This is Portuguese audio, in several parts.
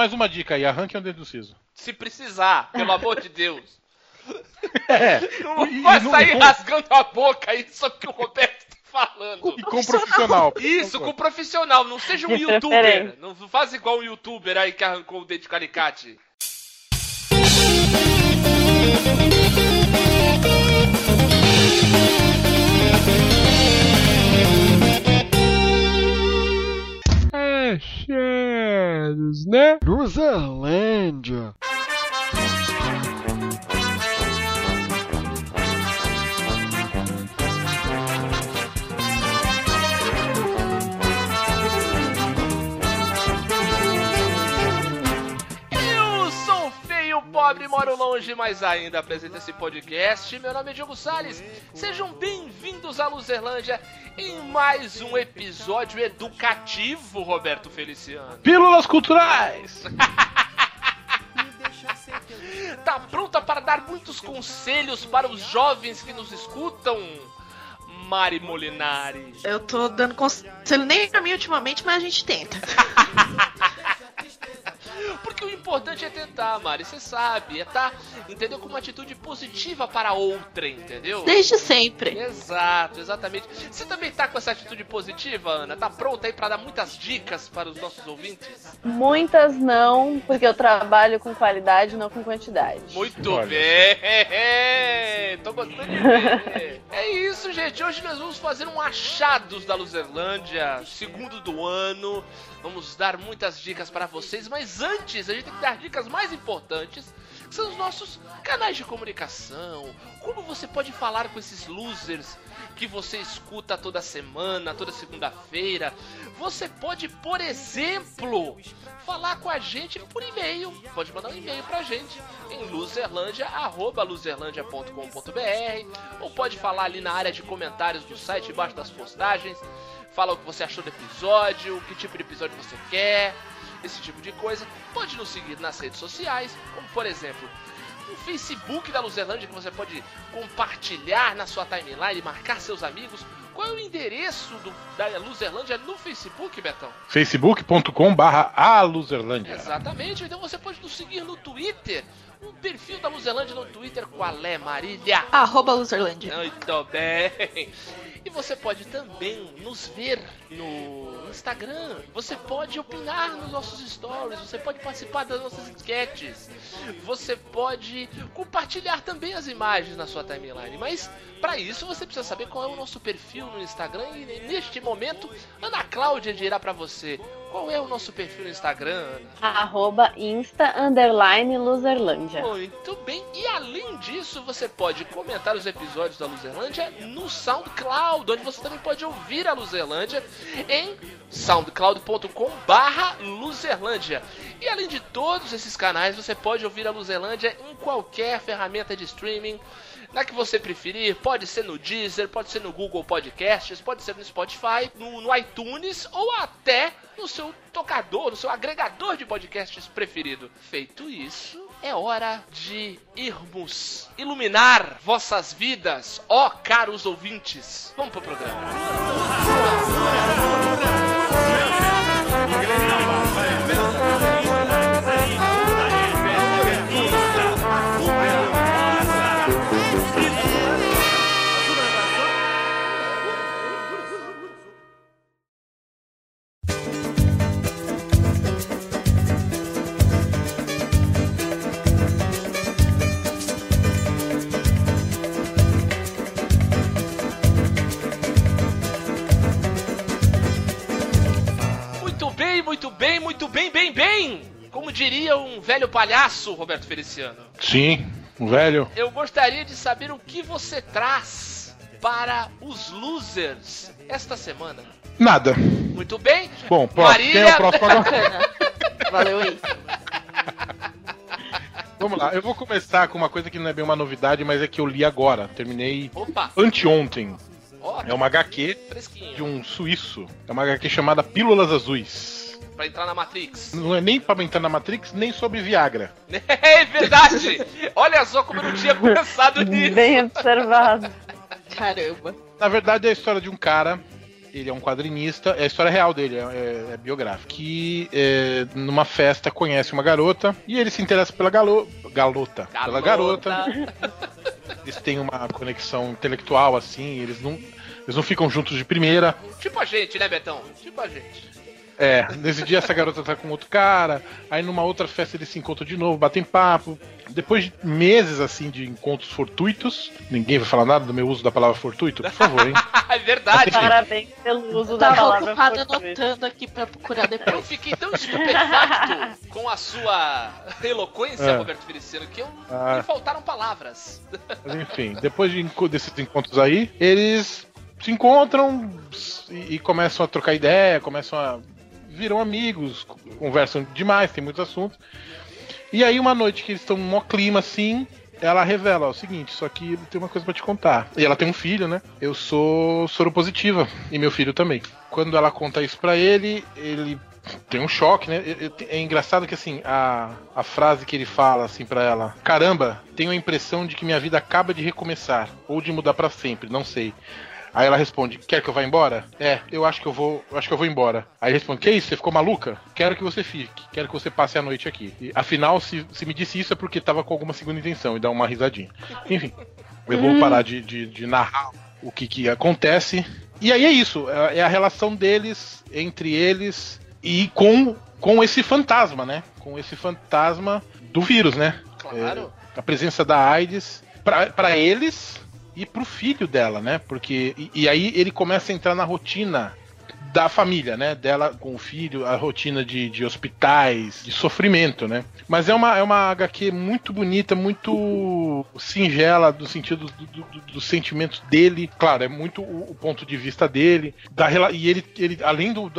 mais uma dica aí, arranque o dedo do siso. Se precisar, pelo amor de Deus. É. Não E- vai não- sair com- rasgando a boca aí só que o Roberto tá falando. E com um profissional. Isso, com profissional, não seja um youtuber. Não faz igual um youtuber aí que arrancou o dedo de calicate. Achados, né? Luzerlândia. Pobre, moro longe, mas ainda apresento esse podcast. Meu nome é Diogo Salles. Sejam bem-vindos à Luzerlândia em mais um episódio educativo, Roberto Feliciano. Pílulas culturais! Tá pronta para dar muitos conselhos para os jovens que nos escutam? Mari Molinari. Eu tô dando conselho nem pra mim ultimamente, mas a gente tenta. Porque o importante é tentar, Mari, você sabe. É tá, entendeu? Com uma atitude positiva para outra, entendeu? Desde sempre. Exato, exatamente. Você também tá com essa atitude positiva, Ana? Tá pronta aí para dar muitas dicas para os nossos ouvintes? Muitas não, porque eu trabalho com qualidade, não com quantidade. Muito Olha. bem! Tô gostando de ver. É isso, gente. Hoje nós vamos fazer um achados da Luzerlândia, segundo do ano. Vamos dar muitas dicas para vocês, mas antes a gente tem que dar dicas mais importantes, que são os nossos canais de comunicação. Como você pode falar com esses losers que você escuta toda semana, toda segunda-feira? Você pode, por exemplo, falar com a gente por e-mail. Pode mandar um e-mail pra gente em luzerlandia.com.br ou pode falar ali na área de comentários do site, embaixo das postagens. Fala o que você achou do episódio, que tipo de episódio você quer, esse tipo de coisa. Pode nos seguir nas redes sociais, como por exemplo o Facebook da Luzerlândia que você pode compartilhar na sua timeline, marcar seus amigos. Qual é o endereço do, da Luzerlândia no Facebook, Betão? facebook.com barra a Luzerlândia. Exatamente, então você pode nos seguir no Twitter. O perfil da Luzerlândia no Twitter, qual é, Marília? Arroba Luzerlândia. Muito bem. E você pode também nos ver no Instagram. Você pode opinar nos nossos stories. Você pode participar das nossas enquetes. Você pode compartilhar também as imagens na sua timeline. Mas para isso você precisa saber qual é o nosso perfil no Instagram. E neste momento, Ana Cláudia dirá para você qual é o nosso perfil no Instagram. Arroba Insta Underline Luzerlândia. Muito bem, e além disso, você pode comentar os episódios da Luzerlândia no SoundCloud, onde você também pode ouvir a Luzerlândia em soundcloud.com barra Luzerlândia. E além de todos esses canais, você pode ouvir a Luzerlândia em qualquer ferramenta de streaming. Na que você preferir, pode ser no Deezer, pode ser no Google Podcasts, pode ser no Spotify, no, no iTunes ou até no seu tocador, no seu agregador de podcasts preferido. Feito isso, é hora de irmos iluminar vossas vidas, ó caros ouvintes. Vamos pro programa. Velho palhaço, Roberto Feliciano. Sim, o velho. Eu gostaria de saber o que você traz para os losers esta semana. Nada. Muito bem? Bom, próximo. Quem é o Marília- próximo agora? Valeu aí. Vamos lá, eu vou começar com uma coisa que não é bem uma novidade, mas é que eu li agora. Terminei Opa, anteontem. ó, É uma HQ fresquinho. de um suíço. É uma HQ chamada Pílulas Azuis. Pra entrar na Matrix. Não é nem pra entrar na Matrix, nem sobre Viagra. É verdade! Olha só como eu não tinha pensado nisso. Bem observado. Caramba. Na verdade, é a história de um cara ele é um quadrinista, é a história real dele, é, é, é biográfica. Que é, numa festa conhece uma garota e ele se interessa pela galo, galota, pela garota. Eles têm uma conexão intelectual assim, eles não, eles não ficam juntos de primeira. Tipo a gente, né, Betão? Tipo a gente. É, nesse dia essa garota tá com outro cara, aí numa outra festa eles se encontram de novo, batem papo. Depois de meses assim de encontros fortuitos, ninguém vai falar nada do meu uso da palavra fortuito, por favor, hein? é verdade. Parabéns pelo uso da Tava palavra fortuito. anotando aqui pra procurar Eu depois. fiquei tão estupefacto com a sua eloquência, É. Roberto Feliciano, que eu, Ah. me faltaram palavras. Mas enfim, depois de, desses encontros aí, eles se encontram e, e começam a trocar ideia, começam a. viram amigos, conversam demais, tem muitos assuntos. E aí, uma noite que eles estão mó clima assim, ela revela ó, o seguinte: só que tem uma coisa pra te contar. E ela tem um filho, né? Eu sou soropositiva e meu filho também. Quando ela conta isso pra ele, ele tem um choque, né? É engraçado que assim, a, a frase que ele fala assim pra ela: Caramba, tenho a impressão de que minha vida acaba de recomeçar ou de mudar pra sempre, não sei. Aí ela responde: Quer que eu vá embora? É, eu acho que eu vou, eu acho que eu vou embora. Aí ele responde: Que isso? Você ficou maluca? Quero que você fique. Quero que você passe a noite aqui. E, afinal, se, se me disse isso é porque tava com alguma segunda intenção e dá uma risadinha. Enfim, eu vou parar de, de, de narrar o que, que acontece. E aí é isso, é é a relação deles, entre eles e com, com esse fantasma, né? Com esse fantasma do vírus, né? Claro. a presença da AIDS para eles e pro filho dela, né? Porque e, e aí ele começa a entrar na rotina da família, né? Dela com o filho, a rotina de, de hospitais, de sofrimento, né? Mas é uma, é uma HQ muito bonita, muito singela no sentido do- do- do- dos sentimentos dele. Claro, é muito o, o ponto de vista dele. Da, e ele, ele além do-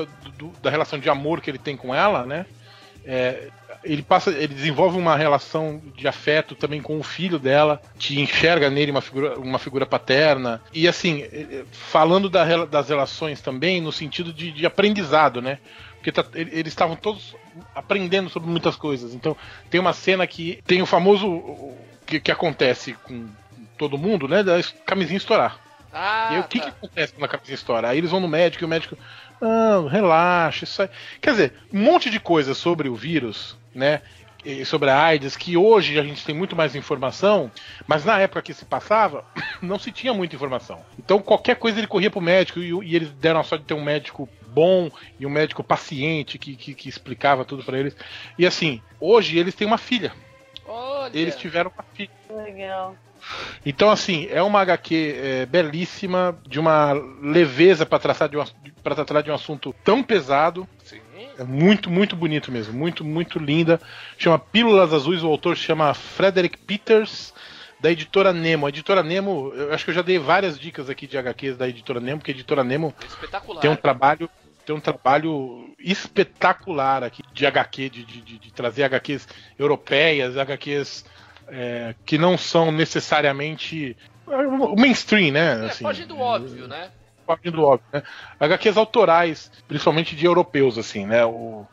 da relação de amor que ele tem com ela, né? É, ele passa, ele desenvolve uma relação de afeto também com o filho dela, te enxerga nele uma figura, uma figura paterna e assim eh, eh, falando da das relações também no sentido de, de aprendizado, né? Porque tá- ele- eles estavam todos aprendendo sobre muitas coisas. Então tem uma cena que tem o famoso que, que acontece com todo mundo, né? Da camisinha estourar. Ah, E aí, o que, tá. que acontece quando a camisinha estoura? Aí eles vão no médico e o médico. Não, relaxa, isso aí. Quer dizer, um monte de coisa sobre o vírus, né? e Sobre a AIDS, que hoje a gente tem muito mais informação, mas na época que se passava, não se tinha muita informação. Então qualquer coisa ele corria pro médico e, e eles deram a sorte de ter um médico bom e um médico paciente que, que, que explicava tudo pra eles. E assim, hoje eles têm uma filha. Olha. Eles tiveram uma filha. Legal. Então, assim, é uma HQ é, belíssima, de uma leveza para tratar, um, tratar de um assunto tão pesado. Sim. É muito, muito bonito mesmo. Muito, muito linda. Chama Pílulas Azuis, o autor chama Frederick Peters, da editora Nemo. A editora Nemo, eu acho que eu já dei várias dicas aqui de HQs da editora Nemo, porque a editora Nemo tem um trabalho. Tem um trabalho espetacular aqui de HQ, de, de, de- de trazer HQs europeias, HQs é, que não são necessariamente é, o mainstream, né? É, assim, foge do óbvio, né? foge do óbvio, né? HQs autorais, principalmente de europeus, assim, né? O,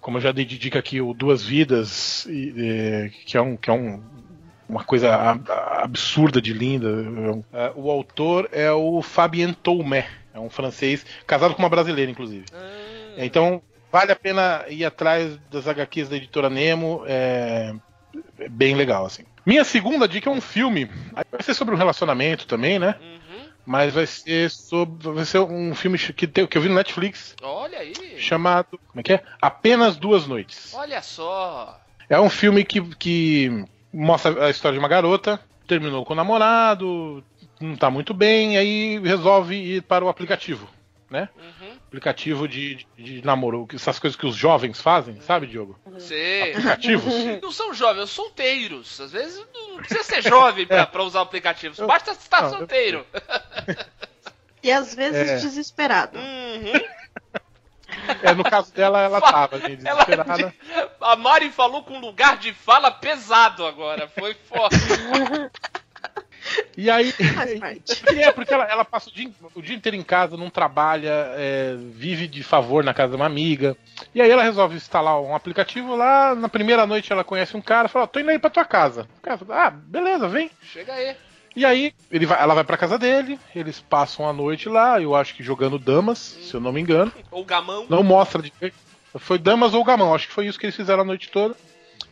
como eu já dei de dica aqui, o Duas Vidas, e, é, que é um. Que é um uma coisa absurda de linda. É, o autor é o Fabien Toumé, é um francês, casado com uma brasileira, inclusive. Ah, É, Então, vale a pena ir atrás das HQs da editora Nemo. É, é bem legal, assim. Minha segunda dica é um filme. Vai ser sobre um relacionamento também, né? uhum. Mas vai ser sobre. Vai ser um filme que, tem- que eu vi no Netflix Olha aí. chamado. Como é que é? Apenas Duas Noites. Olha só. É um filme que, que mostra a história de uma garota, terminou com o namorado, não tá muito bem, aí resolve ir para o aplicativo, né? Uhum. Aplicativo de, de, de namoro, essas coisas que os jovens fazem, sabe, Diogo? Sei. Aplicativos. Não são jovens, são solteiros. Às vezes não precisa ser jovem pra, pra usar aplicativos. Eu- Basta estar não, eu- solteiro. E às vezes É. desesperado. Uhum. É, no caso dela, ela tava assim, Ela- desesperada. A Mari falou com lugar de fala pesado agora. Foi forte. E aí. É, porque ela, ela passa o dia, o dia inteiro em casa, não trabalha, é, vive de favor na casa de uma amiga. E aí ela resolve instalar um aplicativo lá. Na primeira noite ela conhece um cara fala: tô indo aí pra tua casa. O cara fala: ah, beleza, vem. Chega aí. E aí ele vai, ela vai pra casa dele, eles passam a noite lá, eu acho que jogando damas, se eu não me engano. Ou gamão. Não mostra de foi damas ou gamão, acho que foi isso que eles fizeram a noite toda.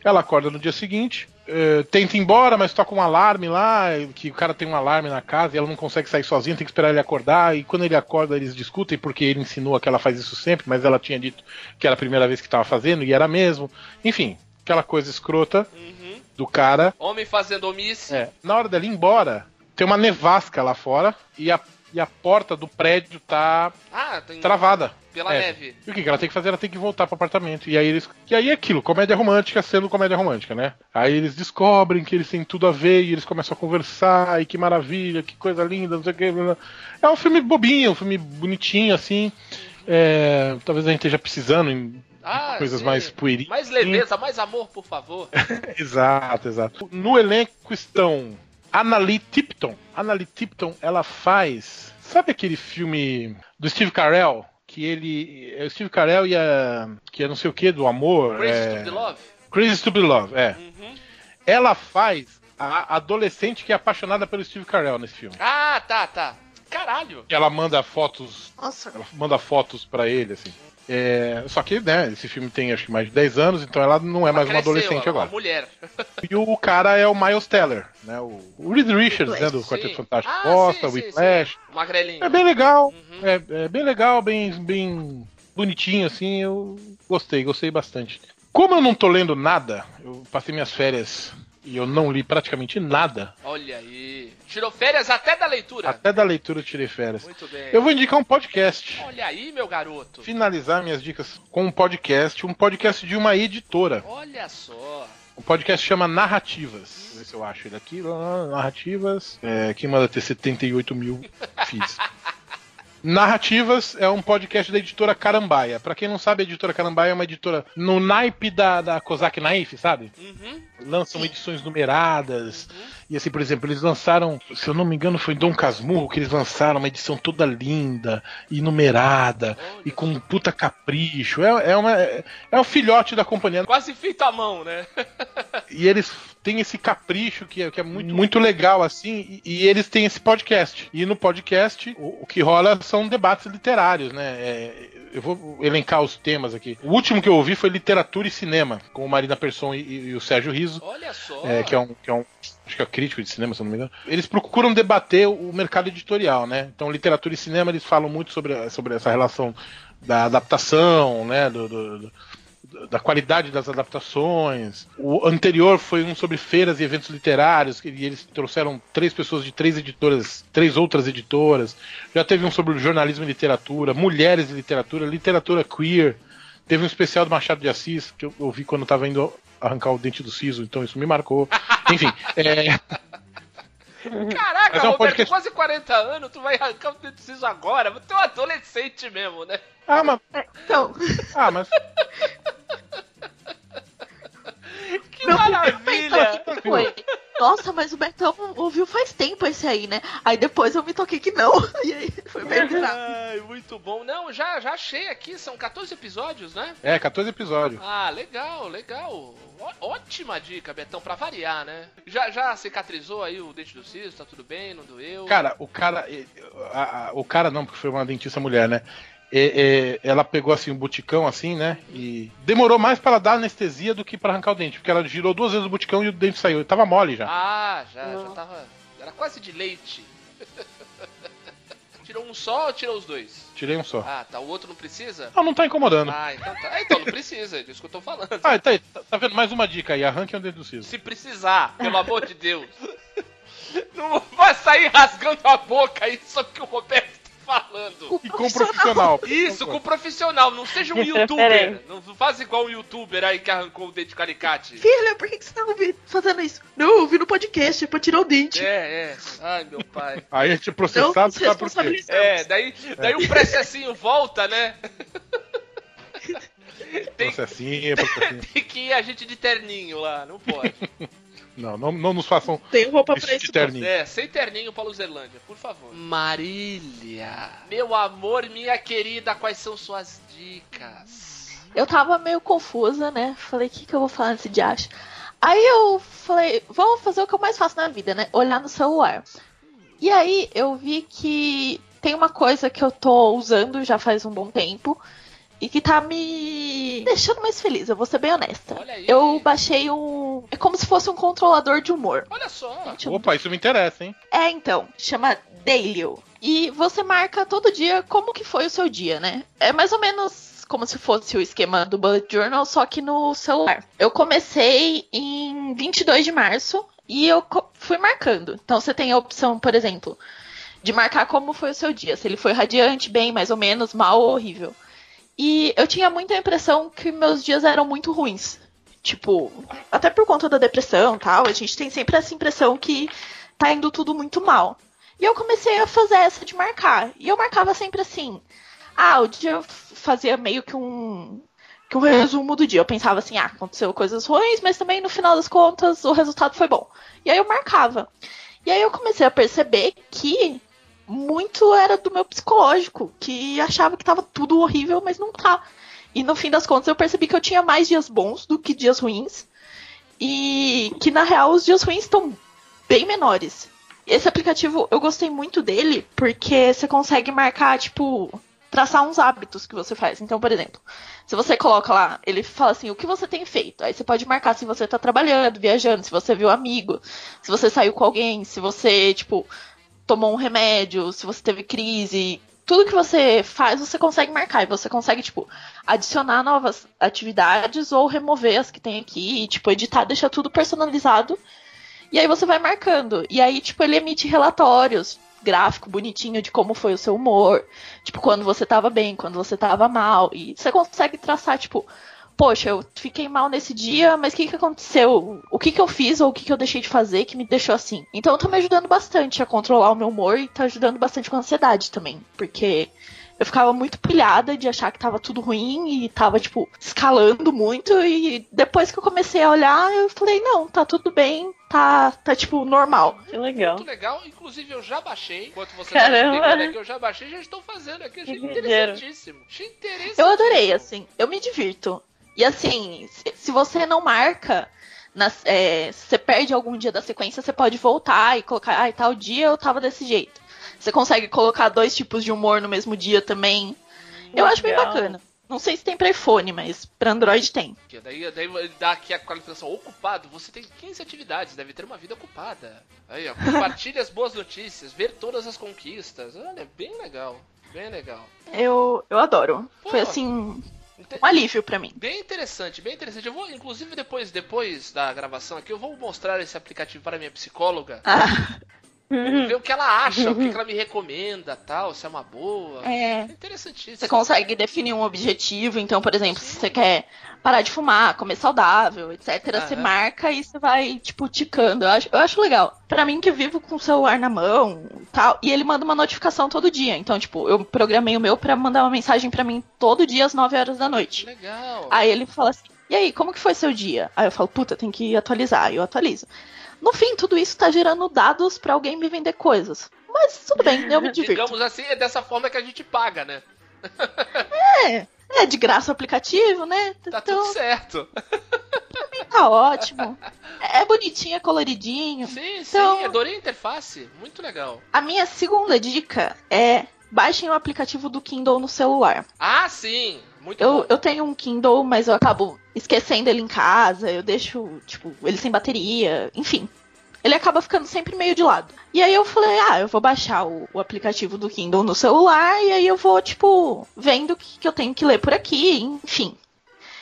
Ela acorda no dia seguinte, eh, tenta ir embora, mas toca um alarme lá, que o cara tem um alarme na casa e ela não consegue sair sozinha, tem que esperar ele acordar. E quando ele acorda, eles discutem porque ele ensinou que ela faz isso sempre, mas ela tinha dito que era a primeira vez que estava fazendo e era mesmo. Enfim, aquela coisa escrota Uhum. do cara. Homem fazendo omisse. É, na hora dela ir embora, tem uma nevasca lá fora e a, e a porta do prédio tá Ah, tem. travada. Pela É. neve. E o que, que ela tem que fazer? Ela tem que voltar pro apartamento. E aí eles. E aí é aquilo, comédia romântica sendo comédia romântica, né? Aí eles descobrem que eles têm tudo a ver e eles começam a conversar, e que maravilha, que coisa linda, não sei o que. É um filme bobinho, um filme bonitinho, assim. É, talvez a gente esteja precisando em Ah, coisas sim. mais puerilas. Mais leveza, mais amor, por favor. Exato, exato. No elenco estão Annalie Tipton. Annalie Tipton, ela faz. Sabe aquele filme do Steve Carell? Que ele. É o Steve Carell e a. Que é não sei o que do amor. Crazy é, to be love. Crazy be Love, é. Uhum. Ela faz a adolescente que é apaixonada pelo Steve Carell nesse filme. Ah, tá, tá. Caralho. Ela manda fotos. Nossa. Ela manda fotos pra ele, assim. É, só que, né, esse filme tem acho que mais de 10 anos, então ela não é Ela mais uma cresceu, adolescente ela é agora. Uma mulher. E o cara é o Miles Teller, né? O, o Reed Richards, né? Do Sim. Quarteto Fantástico. Ah, Gosta, sim, o Whiplash. sim. Magrelinho. É bem legal. Uhum. É, é bem legal, bem, bem bonitinho, assim. Eu gostei, gostei bastante. Como eu não tô lendo nada, eu passei minhas férias e eu não li praticamente nada. Olha aí. Tirou férias até da leitura. Até da leitura eu tirei férias. Muito bem. Eu vou indicar um podcast. Olha aí, meu garoto. Finalizar minhas dicas com um podcast, um podcast de uma editora. Olha só. O podcast chama Narrativas. Eu ver se eu acho ele aqui. Narrativas. É, quem manda ter 78 mil fiz. Narrativas é um podcast da editora Carambaia. Pra quem não sabe, a editora Carambaia é uma editora no naipe da, da Kozak Naif, sabe? Uhum. Lançam edições numeradas. E assim, por exemplo, eles lançaram, se eu não me engano, foi Dom Casmurro que eles lançaram uma edição toda linda e numerada e com um puta capricho. É, é, uma, é, é um filhote da companhia. Quase feito à mão, né? E eles têm esse capricho que é, que é muito, muito legal, assim, e, e eles têm esse podcast. E no podcast, o, o que rola são debates literários, né? É, eu vou elencar os temas aqui. O último que eu ouvi foi literatura e cinema, com o Marina Persson e, e o Sérgio Riso, Olha só. é, que é um. Que é um Acho que é crítico de cinema, se eu não me engano. Eles procuram debater o mercado editorial, né? Então, literatura e cinema, eles falam muito sobre, sobre essa relação da adaptação, né? do- do- do, da qualidade das adaptações. O anterior foi um sobre feiras e eventos literários, que- e eles trouxeram três pessoas de três editoras, três outras editoras. Já teve um sobre jornalismo e literatura, mulheres e literatura, literatura queer. Teve um especial do Machado de Assis, que eu ouvi quando eu tava indo arrancar o dente do siso, então isso me marcou. Enfim, é, Caraca, Mas é um Roberto, podcast- quase 40 anos, tu vai arrancar o dedo do siso agora. Tu é um adolescente mesmo, né? ah, mas, Então, ah, mas Que meu maravilha! primeiro que foi. Nossa, mas o Betão ouviu faz tempo esse aí, né? Aí depois eu me toquei que não. E aí foi bem bizarro. Ai, muito bom. Não, já, já achei aqui, são 14 episódios, né? é 14 episódios. Ah, legal, legal. Ó- ótima dica, Betão, pra variar, né? Já, já cicatrizou aí o dente do siso, tá tudo bem, não doeu? Cara, o cara. a- a- o cara não, porque foi uma dentista mulher, né? É, é, ela pegou assim um buticão assim, né? E demorou mais pra ela dar anestesia do que pra arrancar o dente, porque ela girou duas vezes o buticão e o dente saiu. Ele tava mole já. Ah, já, já tava. Era quase de leite. tirou um só ou tirou os dois? Tirei um só. Ah, tá. O outro não precisa? Não, não tá incomodando. Ah, então tá. Ah, então não precisa, é disso que eu tô falando. Ah, tá aí, tá, tá vendo? Mais uma dica aí, arranque o dente do siso. Se precisar, pelo amor de Deus. Não vai sair rasgando a boca aí só que o Roberto falando. E com um profissional. Isso, com profissional, não seja um De youtuber. Não faz igual um youtuber aí que arrancou o dente de alicate. Filha, por que, que você tá fazendo isso? Não, eu ouvi no podcast, é pra tirar o dente. É, é. Ai, meu pai. Aí a gente é Não, processado, se sabe por quê? É, daí, daí o processinho volta, né? Tem, Processinho, processinho. tem que ir a gente de terninho lá, não pode. Não, não, não nos façam Tem roupa pra isso. terninho. É, sem terninho pra Luzerlândia, por favor. Marília, meu amor, minha querida, quais são suas dicas? Eu tava meio confusa, né? Falei, o que, que eu vou falar nesse diacho? Aí eu falei, vamos fazer o que eu mais faço na vida, né? Olhar no celular. E aí eu vi que tem uma coisa que eu tô usando já faz um bom tempo e que tá me deixando mais feliz, eu vou ser bem honesta. Olha aí. Eu baixei um. É como se fosse um controlador de humor. Olha só. Gente, Opa, isso me interessa, hein? É, então, chama Dailyo. E você marca todo dia como que foi o seu dia, né? É mais ou menos como se fosse o esquema do Bullet Journal, só que no celular. Eu comecei em 22 de março e eu fui marcando. Então você tem a opção, por exemplo, de marcar como foi o seu dia. Se ele foi radiante, bem, mais ou menos, mal ou horrível. E eu tinha muita impressão que meus dias eram muito ruins. Tipo, até por conta da depressão tal, a gente tem sempre essa impressão que tá indo tudo muito mal. E eu comecei a fazer essa de marcar. E eu marcava sempre assim. Ah, o dia eu fazia meio que um que um resumo do dia. Eu pensava assim, ah, aconteceu coisas ruins, mas também no final das contas o resultado foi bom. E aí eu marcava. E aí eu comecei a perceber que muito era do meu psicológico, que achava que tava tudo horrível, mas não tá. E no fim das contas eu percebi que eu tinha mais dias bons do que dias ruins. E que na real os dias ruins estão bem menores. Esse aplicativo eu gostei muito dele porque você consegue marcar, tipo, traçar uns hábitos que você faz. Então, por exemplo, se você coloca lá, ele fala assim, o que você tem feito? Aí você pode marcar se você tá trabalhando, viajando, se você viu amigo, se você saiu com alguém, se você, tipo, tomou um remédio, se você teve crise. Tudo que você faz, você consegue marcar. E você consegue, tipo, adicionar novas atividades ou remover as que tem aqui. E, tipo, editar, deixar tudo personalizado. E aí você vai marcando. E aí, tipo, ele emite relatórios, gráfico bonitinho de como foi o seu humor. Tipo, quando você tava bem, quando você tava mal. E você consegue traçar, tipo, poxa, eu fiquei mal nesse dia, mas o que, que aconteceu? O que, que eu fiz ou o que, que eu deixei de fazer que me deixou assim? Então tá me ajudando bastante a controlar o meu humor e tá ajudando bastante com a ansiedade também. Porque eu ficava muito pilhada de achar que tava tudo ruim e tava, tipo, escalando muito. E depois que eu comecei a olhar, eu falei, não, tá tudo bem, tá, tá tipo, normal. Que legal. Muito legal, inclusive eu já baixei. Enquanto você Caramba. tá explicando aqui, eu já baixei já estou fazendo aqui. Achei Que interessantíssimo. Achei interessantíssimo. Eu adorei, assim, eu me divirto. E assim, se, você não marca, nas- é, se você perde algum dia da sequência, você pode voltar e colocar, ai, tal dia eu tava desse jeito. Você consegue colocar dois tipos de humor no mesmo dia também. Eu acho bem Legal. bacana. Não sei se tem pra iPhone, mas pra Android tem. Daí, daí dá aqui a qualificação ocupado. Você tem 15 atividades, deve ter uma vida ocupada. Aí, ó, compartilhe as boas notícias, ver todas as conquistas. Olha, bem legal. Bem legal. Eu, eu adoro. Pô. Foi assim, um alívio pra mim. Bem interessante, bem interessante. Eu vou, inclusive, depois, depois da gravação aqui, eu vou mostrar esse aplicativo para minha psicóloga. Ah, ver o que ela acha, o que que ela me recomenda, tal, se é uma boa. é. interessantíssimo. Você consegue definir um objetivo, então, por exemplo, se você quer parar de fumar, comer saudável, etc., você marca e você vai, tipo, ticando. Eu acho, eu acho legal. Pra mim, que vivo com o celular na mão tal, e ele manda uma notificação todo dia. Então, tipo, eu programei o meu pra mandar uma mensagem pra mim todo dia às 9 horas da noite. Legal. Aí ele fala assim: e aí, como que foi seu dia? Aí eu falo, puta, tem que atualizar. Aí eu atualizo. No fim, tudo isso tá gerando dados pra alguém me vender coisas. Mas tudo bem, eu me divirto. Digamos assim, é dessa forma que a gente paga, né? É, é de graça o aplicativo, né? Tá então, tudo certo. tá ótimo. É bonitinho, é coloridinho. Sim, Então- sim, adorei a interface. Muito legal. A minha segunda dica é baixem o aplicativo do Kindle no celular. Ah, sim. Muito Eu, bom. eu tenho um Kindle, mas eu acabo esquecendo ele em casa, eu deixo, tipo, ele sem bateria, enfim. Ele acaba ficando sempre meio de lado. E aí eu falei, ah, eu vou baixar o, o aplicativo do Kindle no celular e aí eu vou, tipo, vendo o que, que eu tenho que ler por aqui, enfim.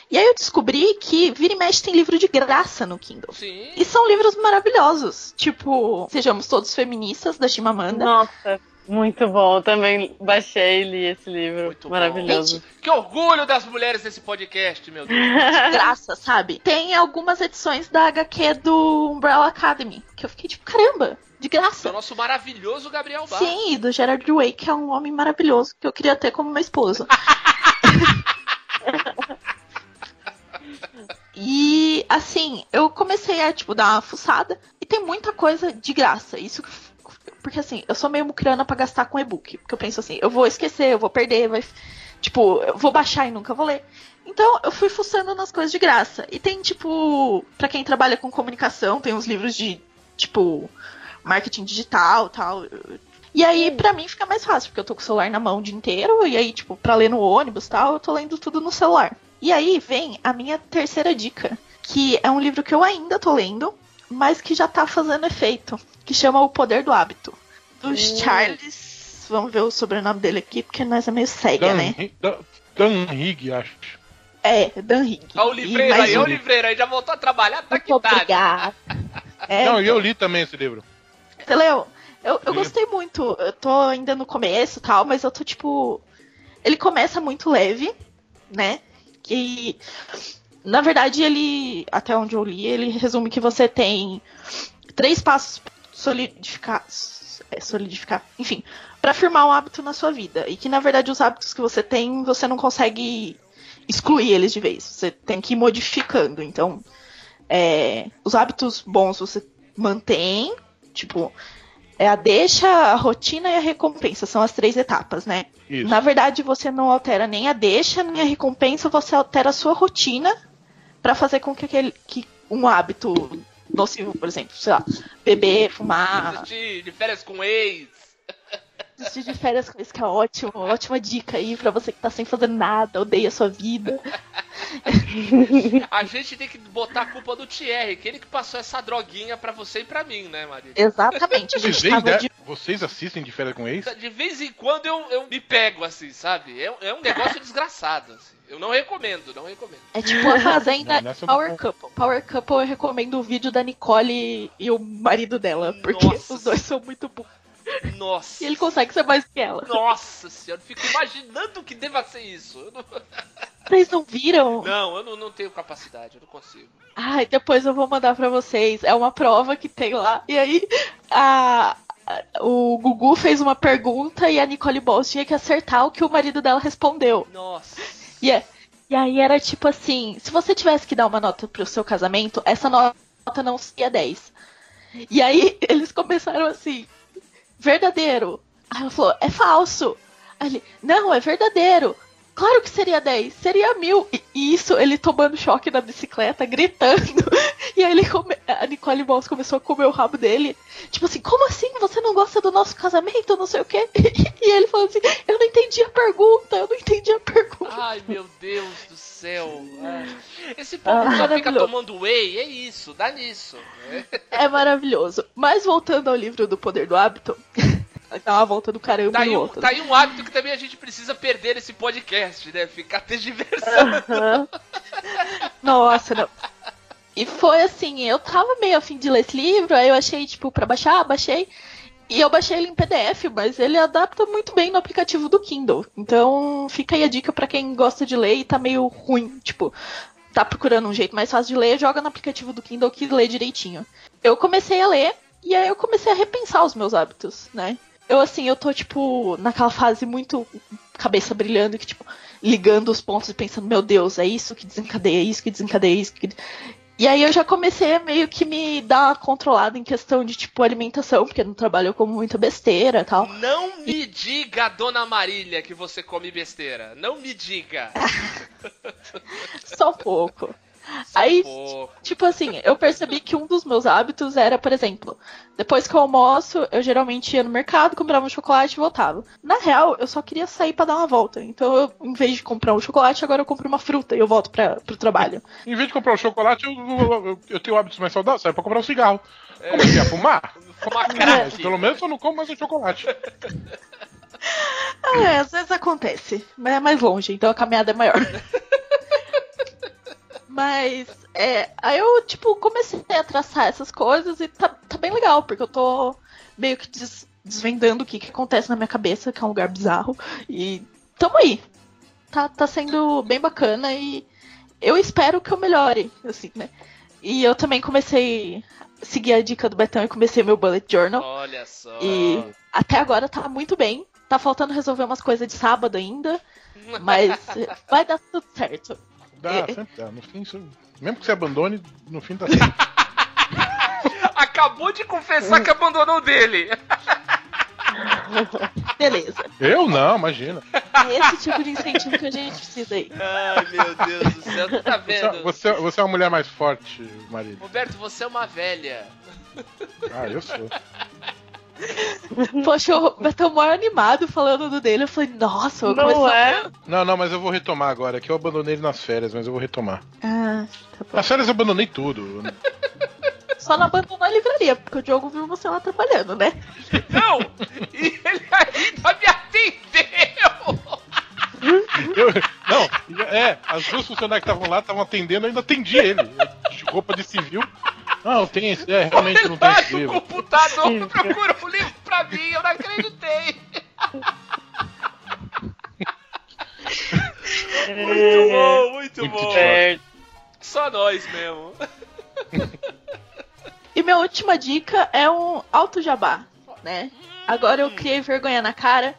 E aí eu descobri que vira e mexe tem livro de graça no Kindle. Sim. E são livros maravilhosos. Tipo, Sejamos Todos Feministas, da Chimamanda. Nossa, muito bom. Também baixei e li esse livro. Muito bom. Maravilhoso. Que orgulho das mulheres desse podcast, meu Deus. de graça, sabe? Tem algumas edições da HQ do Umbrella Academy, que eu fiquei tipo, caramba, de Do graça. nosso maravilhoso Gabriel Bar. Sim, e do Gerard Way, que é um homem maravilhoso que eu queria ter como meu esposo. e assim, eu comecei a tipo dar uma fuçada e tem muita coisa de graça. Isso que- porque assim, eu sou meio mucriana pra gastar com e-book, porque eu penso assim, eu vou esquecer, eu vou perder, vai Tipo, eu vou baixar e nunca vou ler. Então, eu fui fuçando nas coisas de graça. E tem, tipo, pra quem trabalha com comunicação, tem uns livros de, tipo, marketing digital tal. E aí, pra mim, fica mais fácil, porque eu tô com o celular na mão o dia inteiro, e aí, tipo, pra ler no ônibus tal, eu tô lendo tudo no celular. E aí vem a minha terceira dica, que é um livro que eu ainda tô lendo, mas que já tá fazendo efeito, que chama O Poder do Hábito. Do Charles. Vamos ver o sobrenome dele aqui, porque nós é meio cega, Dan, né? Dan, Dan Higg, acho. É, Dan Higg. Olha o livreiro aí, olha o livreiro aí, já voltou a trabalhar, tá que tá. É, Não, e eu li também esse livro. Você leu? Eu, eu gostei muito. Eu tô ainda no começo e tal, mas eu tô tipo. Ele começa muito leve, né? Que. Na verdade, ele. Até onde eu li, ele resume que você tem três passos solidificar. É, solidificar. Enfim, pra firmar um hábito na sua vida. E que na verdade os hábitos que você tem, você não consegue excluir eles de vez. Você tem que ir modificando. Então, é, os hábitos bons você mantém, tipo, é a deixa, a rotina e a recompensa. São as três etapas, né? Isso. Na verdade, você não altera nem a deixa, nem a recompensa, você altera a sua rotina pra fazer com que, aquele, que um hábito nocivo, por exemplo, sei lá, beber, fumar, De, de férias com ex. desistir de férias com isso que é ótimo, ótima dica aí pra você que tá sem fazer nada, odeia a sua vida. A gente tem que botar a culpa do Thierry, que ele que passou essa droguinha pra você e pra mim, né, Maria? Exatamente, a Vocês, gente tava de- de Vocês assistem de férias com ex? De vez em quando eu, eu me pego assim, sabe? É, é um negócio desgraçado. assim. Eu não recomendo, não recomendo. É tipo a Fazenda Não, nessa eu Power não- Couple. Power Couple eu recomendo o vídeo da Nicole e o marido dela, porque Nossa. os dois são muito bons. Nossa. E ele consegue ser mais que ela. Nossa senhora, eu fico imaginando que deva ser isso. Eu não, Vocês não viram? não, eu não, não tenho capacidade, eu não consigo. Ai, depois eu vou mandar pra vocês. É uma prova que tem lá. E aí, a, a- o Gugu fez uma pergunta e a Nicole Balls tinha que acertar o que o marido dela respondeu. Nossa. E, é- e aí era tipo assim: se você tivesse que dar uma nota pro seu casamento, essa nota não seria 10. E aí eles começaram assim: verdadeiro. Aí ela falou: é falso. Aí ele: não, é verdadeiro. Claro que seria 10, seria mil. E e isso, ele tomando choque na bicicleta, gritando. E aí ele come... a Nicole Balls começou a comer o rabo dele. Tipo assim, como assim? Você não gosta do nosso casamento? Não sei o quê. E ele falou assim: eu não entendi a pergunta, eu não entendi a pergunta. Ai, meu Deus do céu. Esse povo Ah, só fica tomando whey, é isso, dá nisso. É maravilhoso. Mas voltando ao livro do Poder do Hábito, dá uma volta do caramba Tá no um, outro. tá aí um hábito que também a gente precisa perder nesse podcast, né? Ficar tergiversando. Aham. Nossa, não. E foi assim, eu tava meio afim de ler esse livro, aí eu achei, tipo, pra baixar, baixei. E eu baixei ele em PDF, mas ele adapta muito bem no aplicativo do Kindle. Então fica aí a dica pra quem gosta de ler e tá meio ruim, tipo, tá procurando um jeito mais fácil de ler, joga no aplicativo do Kindle que lê direitinho. Eu comecei a ler e aí eu comecei a repensar os meus hábitos, né? Eu assim, eu tô tipo naquela fase muito cabeça brilhando que tipo ligando os pontos e pensando, meu Deus, é isso que desencadeia, é isso que desencadeia, é isso que e aí eu já comecei a meio que me dar uma controlada em questão de, tipo, alimentação, porque no trabalho eu como muita besteira e tal. Não me diga, dona Marília, que você come besteira. Não me diga. Só um pouco. Aí, um. Tipo assim, eu percebi que um dos meus hábitos era, por exemplo, depois que eu almoço, eu geralmente ia no mercado, comprava um chocolate e voltava. Na real, eu só queria sair pra dar uma volta. Então, eu, em vez de comprar um chocolate, agora eu compro uma fruta e eu volto pra, pro trabalho. Em vez de comprar um chocolate, eu, eu, eu- eu tenho hábitos mais saudáveis, sai pra comprar um cigarro. Comecei a fumar. Fumar Mas crack. pelo menos eu não como mais um chocolate. É, às vezes acontece, mas é mais longe, então a caminhada é maior. mas, é, aí eu, tipo, comecei a traçar essas coisas e tá, tá bem legal, porque eu tô meio que des- desvendando o que, que acontece na minha cabeça, que é um lugar bizarro, e tamo aí. Tá, tá sendo bem bacana e eu espero que eu melhore, assim, né? E eu também comecei a seguir a dica do Betão e comecei meu bullet journal. Olha só. E até agora tá muito bem. Tá faltando resolver umas coisas de sábado ainda, mas vai dar tudo certo. Dá, É. sempre dá. No fim, isso- mesmo que você abandone, no fim tá certo. Acabou de confessar que abandonou o dele. Beleza. Eu não, imagina. É esse tipo de incentivo que a gente precisa aí. Ai, meu Deus do céu, tu tá Você, vendo? você, você é uma mulher mais forte, Marília. Roberto, você é uma velha. Ah, eu sou. Poxa, o Roberto é o maior animado falando do dele. Eu falei, nossa, eu Não é? Não, não, mas eu vou retomar agora, que eu abandonei ele nas férias, mas eu vou retomar. Ah, tá bom. Nas férias eu abandonei tudo. Só não abandonou a livraria, porque o Diogo viu você lá trabalhando, né? Não! E ele ainda me atendeu! Eu- não, é, as duas funcionárias que estavam lá estavam atendendo, eu ainda atendi ele. De roupa de civil. Não, tem esse, é, realmente não tem esse livro. computador, Isso. procura um livro pra mim, eu não acreditei. Muito bom, muito, Muito bom. Só nós mesmo. E minha última dica é um alto jabá, né? Agora eu criei vergonha na cara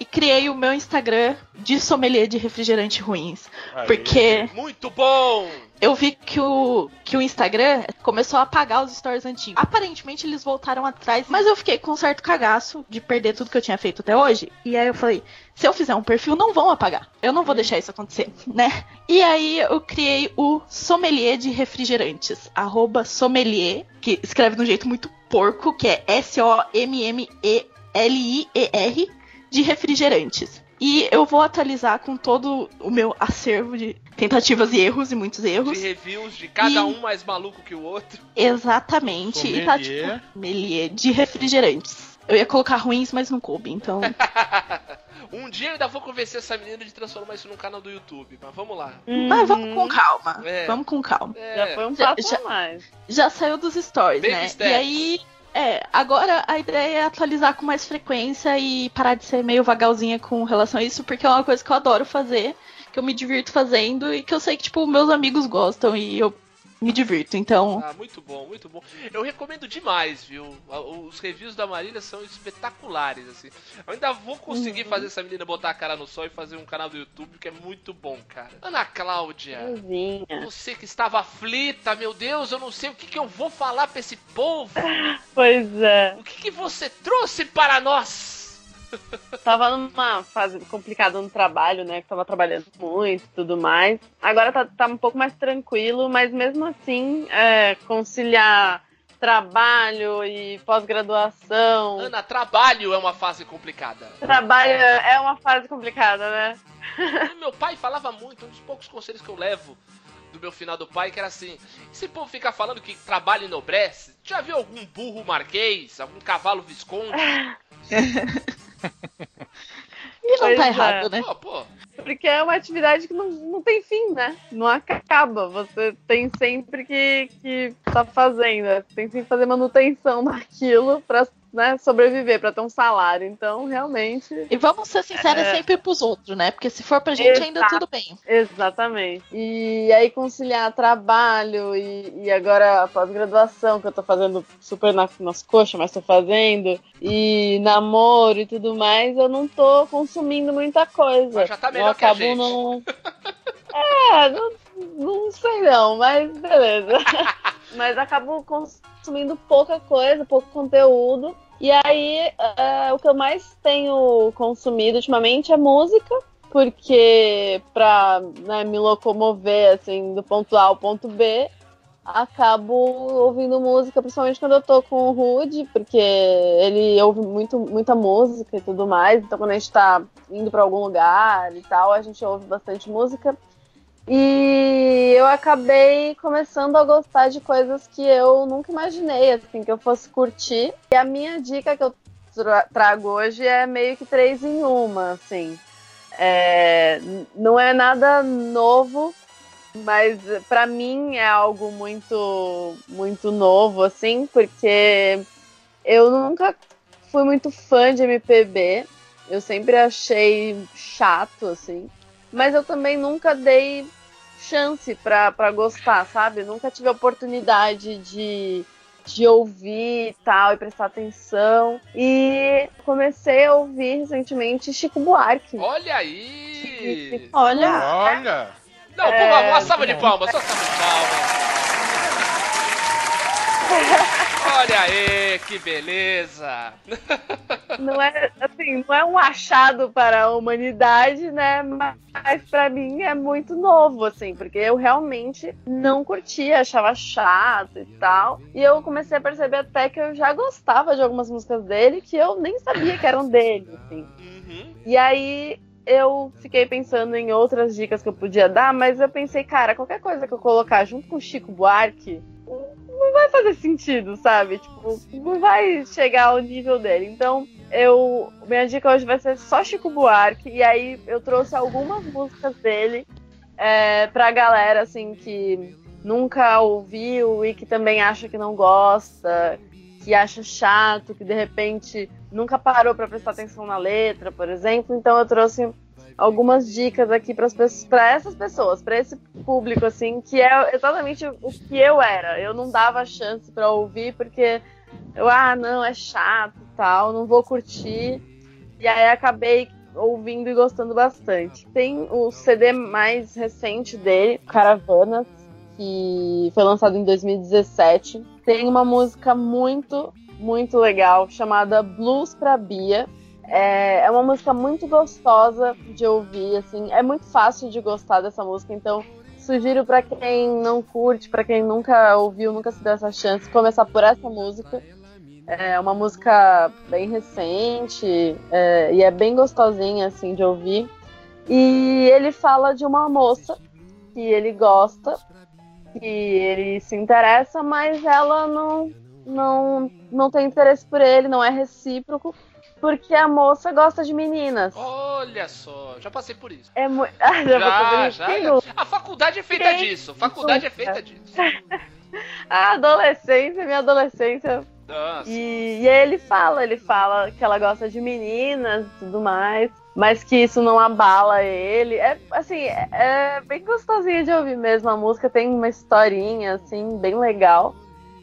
e criei o meu Instagram de sommelier de refrigerante ruins. Aí. Porque Muito bom! eu vi que o, que o Instagram começou a apagar os stories antigos. Aparentemente eles voltaram atrás, mas eu fiquei com um certo cagaço de perder tudo que eu tinha feito até hoje. E aí eu falei, se eu fizer um perfil, não vão apagar. Eu não vou deixar isso acontecer, né? E aí eu criei o sommelier de refrigerantes, arroba sommelier, que escreve de um jeito muito porco, que é S-O-M-M-E-L-I-E-R, de refrigerantes. E eu vou atualizar com todo o meu acervo de tentativas e erros e muitos De erros. reviews de cada E- um mais maluco que o outro. Exatamente. E tá Sommelier. tipo, sommelier de refrigerantes. Eu ia colocar ruins, mas não coube, então. um dia eu ainda vou convencer essa menina de transformar isso num canal do YouTube, mas vamos lá. Mas vamos com calma. É. Vamos com calma. É, Já foi um passo já- a mais. Já saiu dos stories, Baby né? steps. E aí. É, agora a ideia é atualizar com mais frequência e parar de ser meio vagalzinha com relação a isso, porque é uma coisa que eu adoro fazer, que eu me divirto fazendo e que eu sei que, tipo, meus amigos gostam e eu me divirto. Então, Ah, muito bom, muito bom. Eu recomendo demais, viu? Os reviews da Marília são espetaculares, assim. Eu ainda vou conseguir fazer essa menina botar a cara no sol e fazer um canal do YouTube que é muito bom, cara. Ana Cláudia, Coisinha. você que estava aflita, meu Deus, eu não sei o que, que eu vou falar pra esse povo. Pois é. O que, que você trouxe para nós? Tava numa fase complicada no trabalho, né? Que tava trabalhando muito e tudo mais. Agora tá, tá um pouco mais tranquilo, mas mesmo assim, é, conciliar trabalho e pós-graduação. Ana, trabalho é uma fase complicada. Trabalho é uma fase complicada, né? E meu pai falava muito, um dos poucos conselhos que eu levo do meu final do pai, que era assim: esse povo fica falando que trabalho enobrece. Já viu algum burro marquês? Algum cavalo visconde? e não Pois tá é. errado, né? Pô, pô. Porque é uma atividade que não, não tem fim, né? Não acaba. Você tem sempre que, que tá fazendo. né? Tem sempre que fazer manutenção naquilo pra né, sobreviver, pra ter um salário. Então, realmente. E vamos ser sinceros É. sempre pros outros, né? Porque se for pra gente, ainda Exato. tudo bem. Exatamente. E aí conciliar trabalho e, e agora a pós-graduação, que eu tô fazendo super na, nas coxas, mas tô fazendo, e namoro e tudo mais, eu não tô consumindo muita coisa. Mas já tá eu melhor que a acabo gente. não. É, não, não sei não, mas beleza. mas acabo consumindo pouca coisa, pouco conteúdo. E aí, é, o que eu mais tenho consumido ultimamente é música porque pra né, me locomover assim do ponto A ao ponto B, acabo ouvindo música, principalmente quando eu tô com o Rude, porque ele ouve muito, muita música e tudo mais. Então quando a gente tá indo pra algum lugar e tal, a gente ouve bastante música. E eu acabei começando a gostar de coisas que eu nunca imaginei, assim, que eu fosse curtir. E a minha dica que eu tra- trago hoje é meio que três em uma, assim. É, não é nada novo, mas pra mim é algo muito muito novo assim, porque eu nunca fui muito fã de MPB. Eu sempre achei chato assim, mas eu também nunca dei chance pra pra gostar, sabe? Nunca tive a oportunidade de de ouvir e tal, e prestar atenção. E comecei a ouvir recentemente Chico Buarque. Olha aí! Olha, Olha! Não, por favor, uma salva de palmas, só salva de palmas. Olha aí, que beleza! Não é assim, não é um achado para a humanidade, né? Mas para mim é muito novo, assim, porque eu realmente não curtia, achava chato e tal. E eu comecei a perceber até que eu já gostava de algumas músicas dele que eu nem sabia que eram dele, assim. Uhum. E aí eu fiquei pensando em outras dicas que eu podia dar, mas eu pensei, cara, qualquer coisa que eu colocar junto com o Chico Buarque não vai fazer sentido, sabe? Tipo, não vai chegar ao nível dele. Então, eu. Minha dica hoje vai ser só Chico Buarque. E aí eu trouxe algumas músicas dele é, pra galera, assim, que nunca ouviu e que também acha que não gosta, que acha chato, que de repente nunca parou para prestar atenção na letra, por exemplo. Então eu trouxe algumas dicas aqui para essas pessoas, para esse público assim, que é exatamente o que eu era. Eu não dava chance para ouvir porque eu ah, não, é chato tal, não vou curtir. E aí acabei ouvindo e gostando bastante. Tem o CD mais recente dele, Caravanas, que foi lançado em 2017. Tem uma música muito, muito legal chamada Blues pra Bia. É, é uma música muito gostosa de ouvir, assim, é muito fácil de gostar dessa música, então sugiro para quem não curte, para quem nunca ouviu, nunca se deu essa chance, começar por essa música. É uma música bem recente é, e é bem gostosinha assim de ouvir. E ele fala de uma moça que ele gosta, que ele se interessa, mas ela não, não, não tem interesse por ele, não é recíproco, porque a moça gosta de meninas. Olha só, já passei por isso. É muito. Ah, já, Já, já, já. A faculdade é feita Quem disso. Faculdade é feita disso. A adolescência, minha adolescência. Nossa. E, e aí ele fala, ele fala que ela gosta de meninas e tudo mais, mas que isso não abala ele. É assim, é, é bem gostosinho de ouvir mesmo. A música tem uma historinha, assim, bem legal.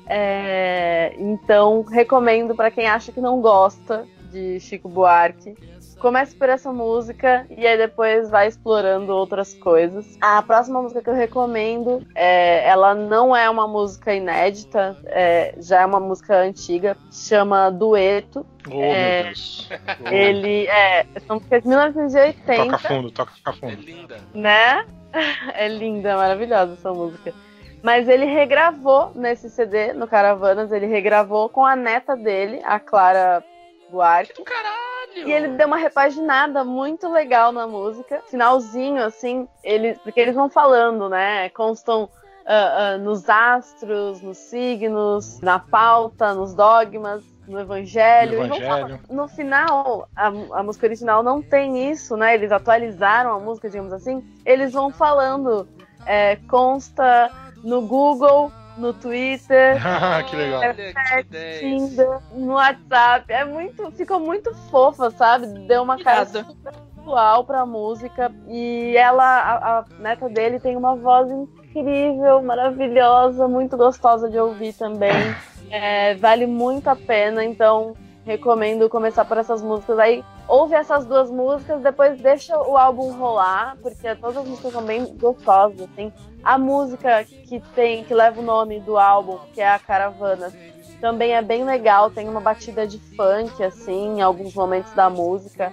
É, então, recomendo para quem acha que não gosta de Chico Buarque. Comece por essa música e aí depois vai explorando outras coisas. A próxima música que eu recomendo, é, ela não é uma música inédita, é, já é uma música antiga, chama Dueto. Oh, É, meu Deus. Ele é, são músicas de Toca 1980, fundo, toca É fundo. linda. né? É linda, maravilhosa essa música. Mas ele regravou nesse CD, no Caravanas, ele regravou com a neta dele, a Clara Buarque. Do caralho. E ele deu uma repaginada muito legal na música. Finalzinho, assim, ele, porque eles vão falando, né? Constam ah, ah, nos astros, nos signos, na pauta, nos dogmas, no evangelho. No E vão evangelho. falar- no final, a, a música original não tem isso, né? Eles atualizaram a música, digamos assim. Eles vão falando, é, consta no Google, no Twitter. que legal. Olha que. Tinder, no WhatsApp. É muito, ficou muito fofa, sabe? Deu uma super atual pra música. E ela, a, a neta dele, tem uma voz incrível, maravilhosa, muito gostosa de ouvir também. É, vale muito a pena, então recomendo começar por essas músicas aí. Ouve essas duas músicas, depois deixa o álbum rolar, porque todas as músicas são bem gostosas, assim. A música que tem, que leva o nome do álbum, que é a Caravana, também é bem legal, tem uma batida de funk, assim, em alguns momentos da música.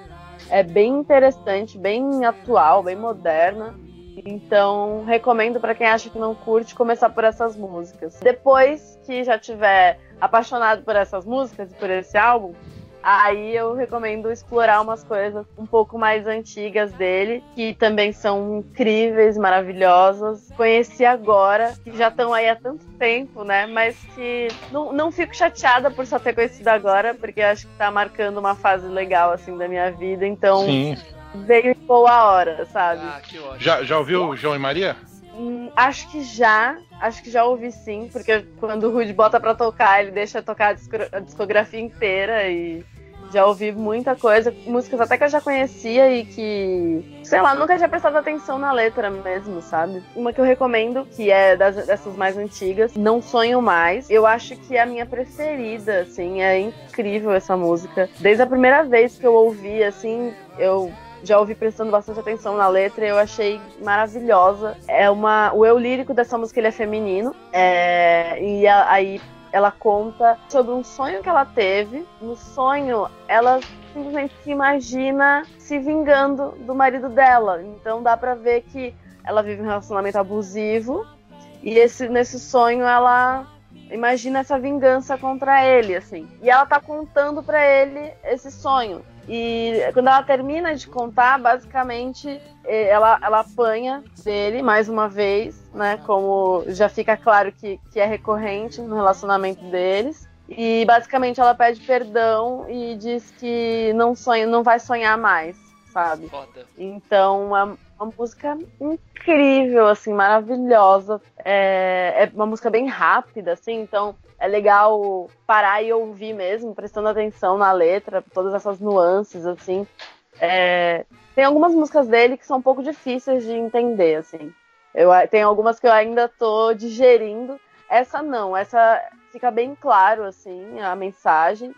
É bem interessante, bem atual, bem moderna. Então, recomendo para quem acha que não curte começar por essas músicas. Depois que já tiver apaixonado por essas músicas e por esse álbum, aí eu recomendo explorar umas coisas um pouco mais antigas dele, que também são incríveis, maravilhosas. Conheci agora, que já estão aí há tanto tempo, né? Mas que não, não fico chateada por só ter conhecido agora, porque acho que tá marcando uma fase legal, assim, da minha vida. Então, Sim. Veio em boa hora, sabe? Ah, que ótimo. Já, já ouviu João e Maria? Hum, acho que já, acho que já ouvi sim, porque quando o Rude bota pra tocar, ele deixa tocar a disco- a discografia inteira e já ouvi muita coisa, músicas até que eu já conhecia e que, sei lá, nunca tinha prestado atenção na letra mesmo, sabe? Uma que eu recomendo, que é das, dessas mais antigas, Não Sonho Mais. Eu acho que é a minha preferida, assim, é incrível essa música. Desde a primeira vez que eu ouvi, assim, eu já ouvi prestando bastante atenção na letra e eu achei maravilhosa. É uma, o eu lírico dessa música ele é feminino é, e a- aí ela conta sobre um sonho que ela teve. No sonho, ela simplesmente se imagina se vingando do marido dela. Então dá pra ver que ela vive um relacionamento abusivo e esse, nesse sonho ela imagina essa vingança contra ele, assim. E ela tá contando para ele esse sonho. E quando ela termina de contar, basicamente ela, ela apanha dele mais uma vez, né? Como já fica claro que, que é recorrente no relacionamento deles. E basicamente ela pede perdão e diz que não sonha, não vai sonhar mais, sabe? Foda. Então é uma música incrível, assim, maravilhosa. É, é uma música bem rápida, assim, então é legal parar e ouvir mesmo, prestando atenção na letra, todas essas nuances, assim. É, tem algumas músicas dele que são um pouco difíceis de entender, assim. Eu, tem algumas que eu ainda tô digerindo. Essa não, essa fica bem claro, assim, a mensagem.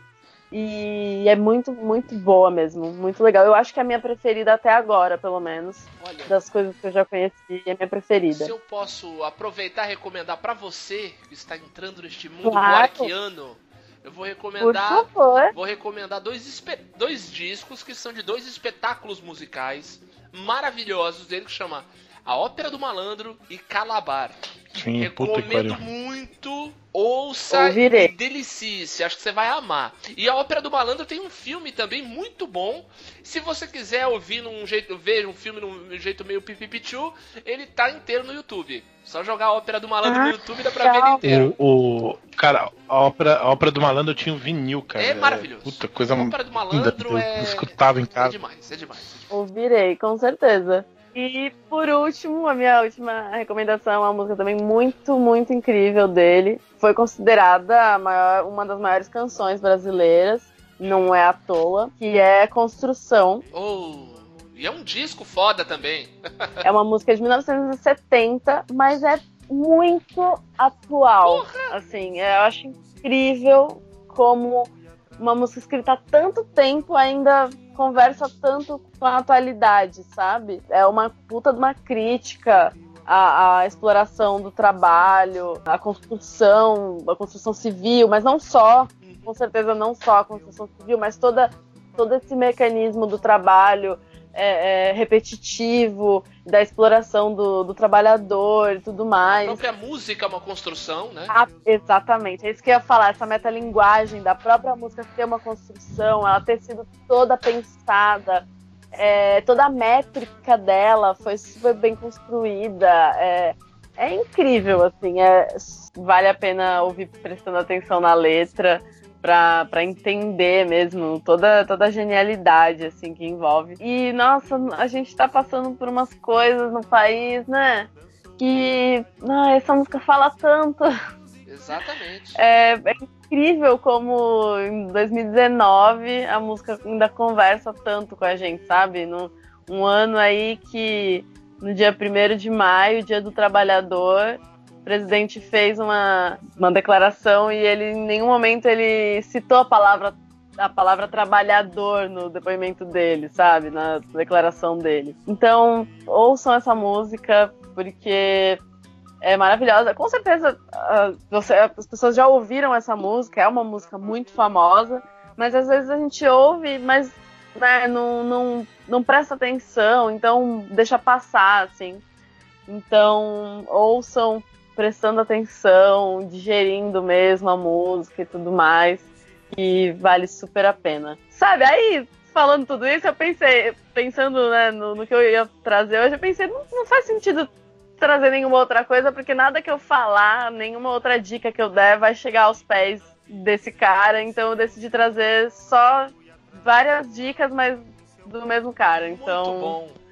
E é muito, muito boa mesmo. Muito legal. Eu acho que é a minha preferida até agora, pelo menos. Olha, Das coisas que eu já conheci, é a minha preferida. se eu posso aproveitar e recomendar pra você que está entrando neste mundo Claro. eu vou recomendar. Vou recomendar dois, dois discos que são de dois espetáculos musicais maravilhosos dele que chama A Ópera do Malandro e Calabar. Sim, puta que Recomendo muito. Ouça Ouvirei. e delicie-se. Acho que você vai amar. E a Ópera do Malandro tem um filme também muito bom. Se você quiser ouvir num jeito, ver um filme num jeito meio pipipichu, ele tá inteiro no YouTube. Só jogar a Ópera do Malandro no Ah, YouTube dá pra ver ele inteiro. O, o- cara, a ópera, a ópera do malandro eu tinha um vinil, cara. É maravilhoso. Puta, coisa A Ópera do linda. Malandro Eu é. escutava em É casa. demais, é demais. Ouvirei, com certeza. E por último, a minha última recomendação é uma música também muito, muito incrível dele. Foi considerada maior- uma das maiores canções brasileiras, não é à toa, que é Construção. Oh, e é um disco foda também. É uma música de 1970, mas é muito atual. Assim, eu acho incrível como uma música escrita há tanto tempo ainda conversa tanto com a atualidade, sabe? É uma puta de uma crítica à, à exploração do trabalho, à construção, à construção civil, mas não só, com certeza não só a construção civil, mas toda, todo esse mecanismo do trabalho é, é, repetitivo, da exploração do, do trabalhador e tudo A mais. própria música é uma construção, né? Ah, exatamente, é isso que eu ia falar, essa metalinguagem da própria música ter uma construção, ela ter sido toda pensada, é, toda a métrica dela foi super bem construída, é, é incrível, assim, é, vale a pena ouvir prestando atenção na letra pra entender mesmo toda, toda a genialidade, assim, que envolve. E, nossa, a gente tá passando por umas coisas no país, né? Que, ah, essa música fala tanto. Exatamente. É, é incrível como em 2019 a música ainda conversa tanto com a gente, sabe? No, um ano aí que no dia 1 de maio, dia do trabalhador, presidente fez uma, uma declaração e ele em nenhum momento ele citou a palavra a palavra trabalhador no depoimento dele, sabe? Na declaração dele. Então, ouçam essa música, porque é maravilhosa. Com certeza, ah, você- as pessoas já ouviram essa música, é uma música muito famosa, mas às vezes a gente ouve, mas né, não, não, não presta atenção, então deixa passar, assim. Então, ouçam prestando atenção, digerindo mesmo a música e tudo mais, que vale super a pena. Sabe, aí, falando tudo isso, eu pensei, pensando né, no, no que eu ia trazer hoje, eu pensei, não, não faz sentido trazer nenhuma outra coisa, porque nada que eu falar, nenhuma outra dica que eu der vai chegar aos pés desse cara, então eu decidi trazer só várias dicas, mas do mesmo cara. Então, Muito bom.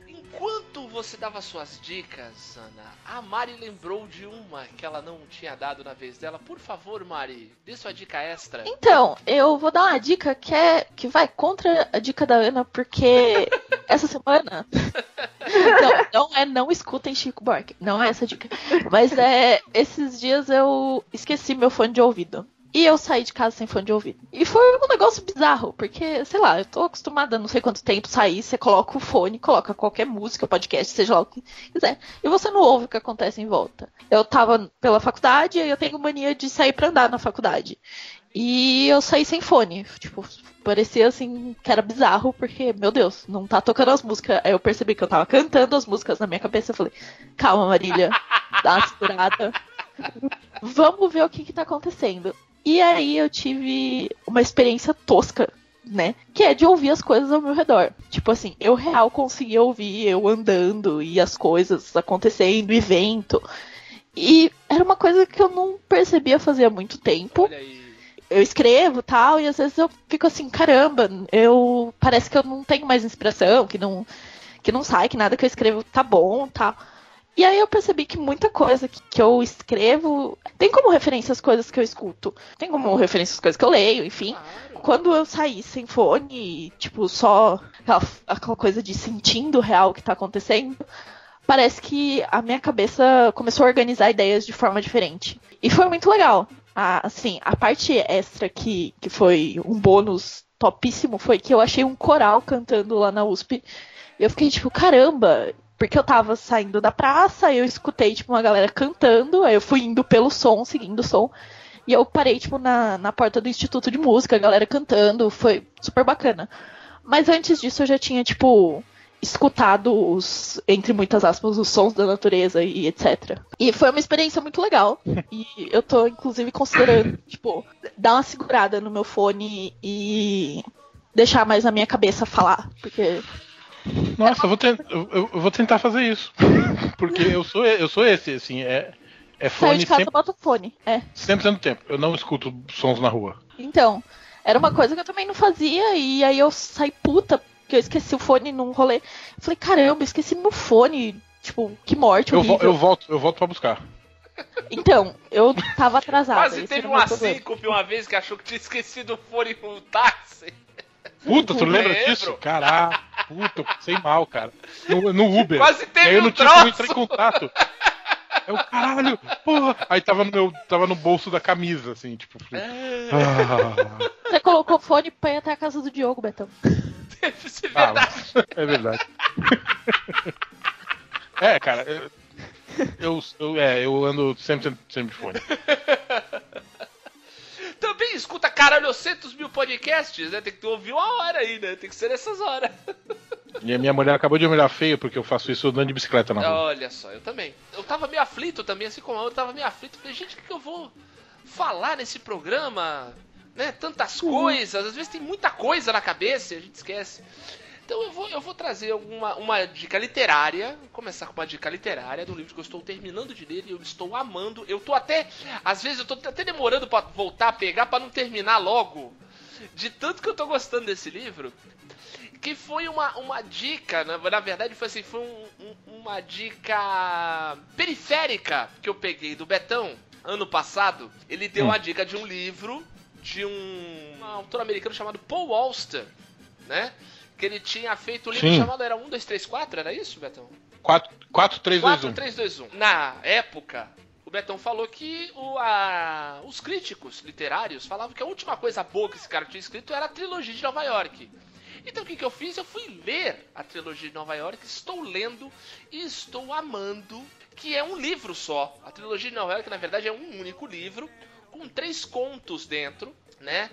Enquanto você dava suas dicas, Ana, a Mari lembrou de uma que ela não tinha dado na vez dela. Por favor, Mari, dê sua dica extra. Então, eu vou dar uma dica que é que vai contra a dica da Ana, porque essa semana. não, não é não escutem Chico Buarque. Não é essa dica. Mas é esses dias eu esqueci meu fone de ouvido. E eu saí de casa sem fone de ouvido. E foi um negócio bizarro, porque, sei lá, eu tô acostumada, não sei quanto tempo sair, você coloca o fone, coloca qualquer música, podcast, seja lá o que quiser, e você não ouve o que acontece em volta. Eu tava pela faculdade e eu tenho mania de sair pra andar na faculdade. E eu saí sem fone. Tipo, parecia assim que era bizarro, porque, meu Deus, não tá tocando as músicas. Aí eu percebi que eu tava cantando as músicas na minha cabeça. Eu falei, calma, Marília, dá uma segurada. Vamos ver o que que tá acontecendo. E aí eu tive uma experiência tosca, né? Que é de ouvir as coisas ao meu redor. Tipo assim, eu real conseguia ouvir eu andando e as coisas acontecendo, e vento. E era uma coisa que eu não percebia fazer há muito tempo eu escrevo tal, e às vezes eu fico assim, caramba, eu parece que eu não tenho mais inspiração, que não, que não sai, que nada que eu escrevo tá bom, tal. E aí eu percebi que muita coisa que, que eu escrevo tem como referência as coisas que eu escuto, tem como referência as coisas que eu leio, enfim. Quando eu saí sem fone, tipo, só aquela, aquela coisa de sentindo o real que tá acontecendo, parece que a minha cabeça começou a organizar ideias de forma diferente. E foi muito legal. A, assim, a parte extra que, que foi um bônus topíssimo foi que eu achei um coral cantando lá na USP. E eu fiquei tipo, caramba, porque eu tava saindo da praça, eu escutei, tipo, uma galera cantando, aí eu fui indo pelo som, seguindo o som. E eu parei, tipo, na, na porta do Instituto de Música, a galera cantando, foi super bacana. Mas antes disso eu já tinha, tipo, escutado os, entre muitas aspas, os sons da natureza e etc. E foi uma experiência muito legal. E eu tô, inclusive, considerando, tipo, dar uma segurada no meu fone e deixar mais a minha cabeça falar. Porque Nossa, eu vou, ten- eu- vou tentar fazer isso. Porque eu sou, eu sou esse, assim, é, é saiu fone de casa, sempre, bota o fone. É. 100% do tempo. Eu não escuto sons na rua. Então, era uma coisa que eu também não fazia, e aí eu saí puta, porque eu esqueci o fone num rolê. Eu falei, caramba, esqueci meu fone. Tipo, que morte Eu, vo- eu volto, eu volto pra buscar. Então, eu tava atrasada. Quase teve um problema. assíncope uma vez que achou que tinha esquecido o fone no táxi. Puta, tu lembra disso? Caraca, eu passei mal, cara. No, no Uber. Quase E aí teve eu não um tinha como troço. entrar em contato. Eu, caralho, porra. Aí tava no meu. Tava no bolso da camisa, assim, tipo. falei, ah, Você colocou o fone pra ir até a casa do Diogo, Betão. Deve ser ah, verdade. é verdade. É, cara, eu, eu, eu- é, eu ando sempre, sempre de fone. Também escuta caralhocentos mil podcasts, né? Tem que ouvir uma hora aí, né? Tem que ser nessas horas. E a minha mulher acabou de me olhar feio porque eu faço isso andando de bicicleta na rua. Olha só, eu também. Eu tava meio aflito também, assim como eu tava meio aflito. Falei, gente, o que, que eu vou falar nesse programa? Né? Tantas coisas, às vezes tem muita coisa na cabeça e a gente esquece. Então eu vou, eu vou trazer uma, uma dica literária. Vou começar com uma dica literária do livro que eu estou terminando de ler e eu estou amando. Eu tô até. Às vezes eu tô até demorando pra voltar a pegar pra não terminar logo. De tanto que eu tô gostando desse livro. Que foi uma, uma dica, na, na verdade foi assim, foi um- um- uma dica periférica que eu peguei do Betão ano passado. Ele deu uma dica de um livro de um, um autor americano chamado Paul Auster, né? Que ele tinha feito um livro Sim. chamado era 1, 2, 3, 4, era isso, Betão? 4, 4 3, 2, 4, 1. 3, 2, 1. Na época, o Betão falou que o, a- os críticos literários falavam que a última coisa boa que esse cara tinha escrito era a trilogia de Nova York. Então o que, que eu fiz? Eu fui ler a trilogia de Nova York, estou lendo e estou amando, que é um livro só. A trilogia de Nova York, na verdade, é um único livro, com três contos dentro, né?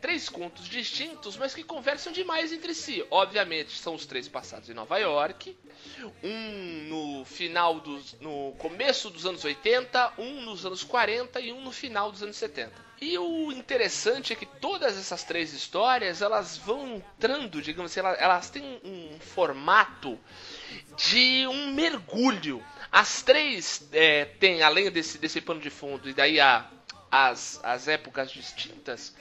Três contos distintos, mas que conversam demais entre si. Obviamente, são os três passados em Nova York, um no final dos. no começo dos anos 80, um nos anos 40 e um no final dos anos 70. E o interessante é que todas essas três histórias elas vão entrando, digamos assim, elas, elas têm um, formato de um mergulho. As três é, têm, além desse, desse pano de fundo, e daí a, as, as épocas distintas,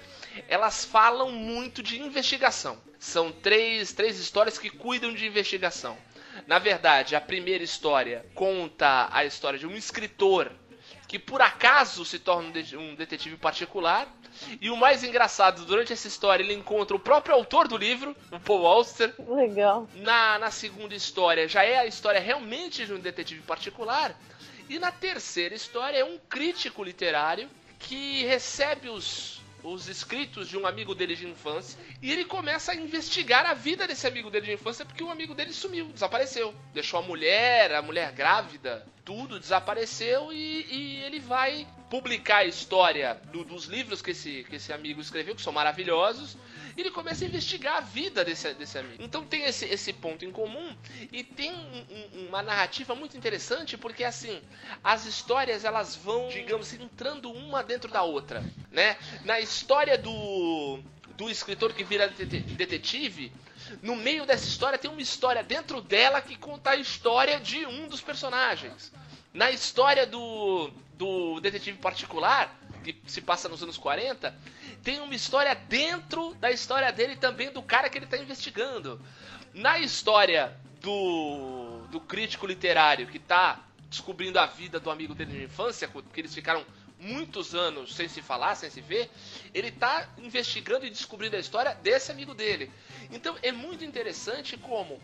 elas falam muito de investigação. São três, três histórias que cuidam de investigação. Na verdade, a primeira história conta a história de um escritor que por acaso se torna um de- detetive particular. E o mais engraçado, durante essa história, ele encontra o próprio autor do livro, o Paul Auster. Legal. Na, na segunda história, já é a história realmente de um detetive particular. E na terceira história, é um crítico literário que recebe os, os escritos de um amigo dele de infância e ele começa a investigar a vida desse amigo dele de infância porque o amigo dele sumiu, desapareceu. Deixou a mulher, a mulher grávida, tudo desapareceu e, e ele vai publicar a história do, dos livros que esse, que esse amigo escreveu, que são maravilhosos, e ele começa a investigar a vida desse, desse amigo. Então tem esse, esse ponto em comum e tem um, um, uma narrativa muito interessante porque assim as histórias elas vão, digamos, entrando uma dentro da outra, né? Na história do do escritor que vira detetive, no meio dessa história tem uma história dentro dela que conta a história de um dos personagens. Na história do, do detetive particular, que se passa nos anos 40, tem uma história dentro da história dele também do cara que ele está investigando. Na história do, do crítico literário que está descobrindo a vida do amigo dele de infância, porque eles ficaram muitos anos sem se falar, sem se ver, ele está investigando e descobrindo a história desse amigo dele. Então é muito interessante como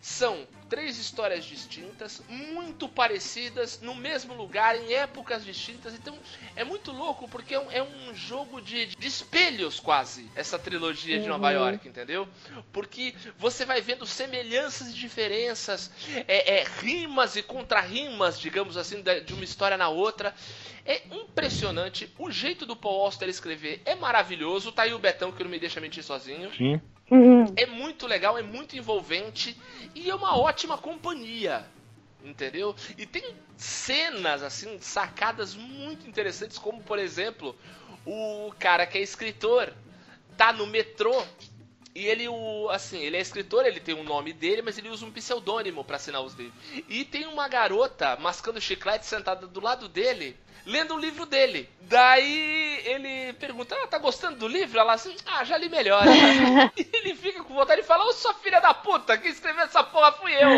são três histórias distintas, muito parecidas, no mesmo lugar, em épocas distintas. Então é muito louco porque é um, é um jogo de, de, espelhos, quase, essa trilogia uhum. de Nova uhum. York, entendeu? Porque você vai vendo semelhanças e diferenças, é, é, rimas e contra-rimas, digamos assim, de uma história na outra. É impressionante. O jeito do Paul Auster escrever é maravilhoso. Tá aí o Betão que não me deixa mentir sozinho. Sim. Uhum. É muito legal, é muito envolvente e é uma ótima companhia. Entendeu? E tem cenas, assim, sacadas muito interessantes, como por exemplo, o cara que é escritor tá no metrô e ele, o, assim, ele é escritor, ele tem o um nome dele, mas ele usa um pseudônimo para assinar os livros. E tem uma garota mascando chiclete sentada do lado dele lendo o livro dele. Daí ele pergunta: Ah, tá gostando do livro? Ela assim: Ah, já li melhor. e ele fica com vontade de falar: Ô, sua filha da puta, quem escreveu essa porra fui eu.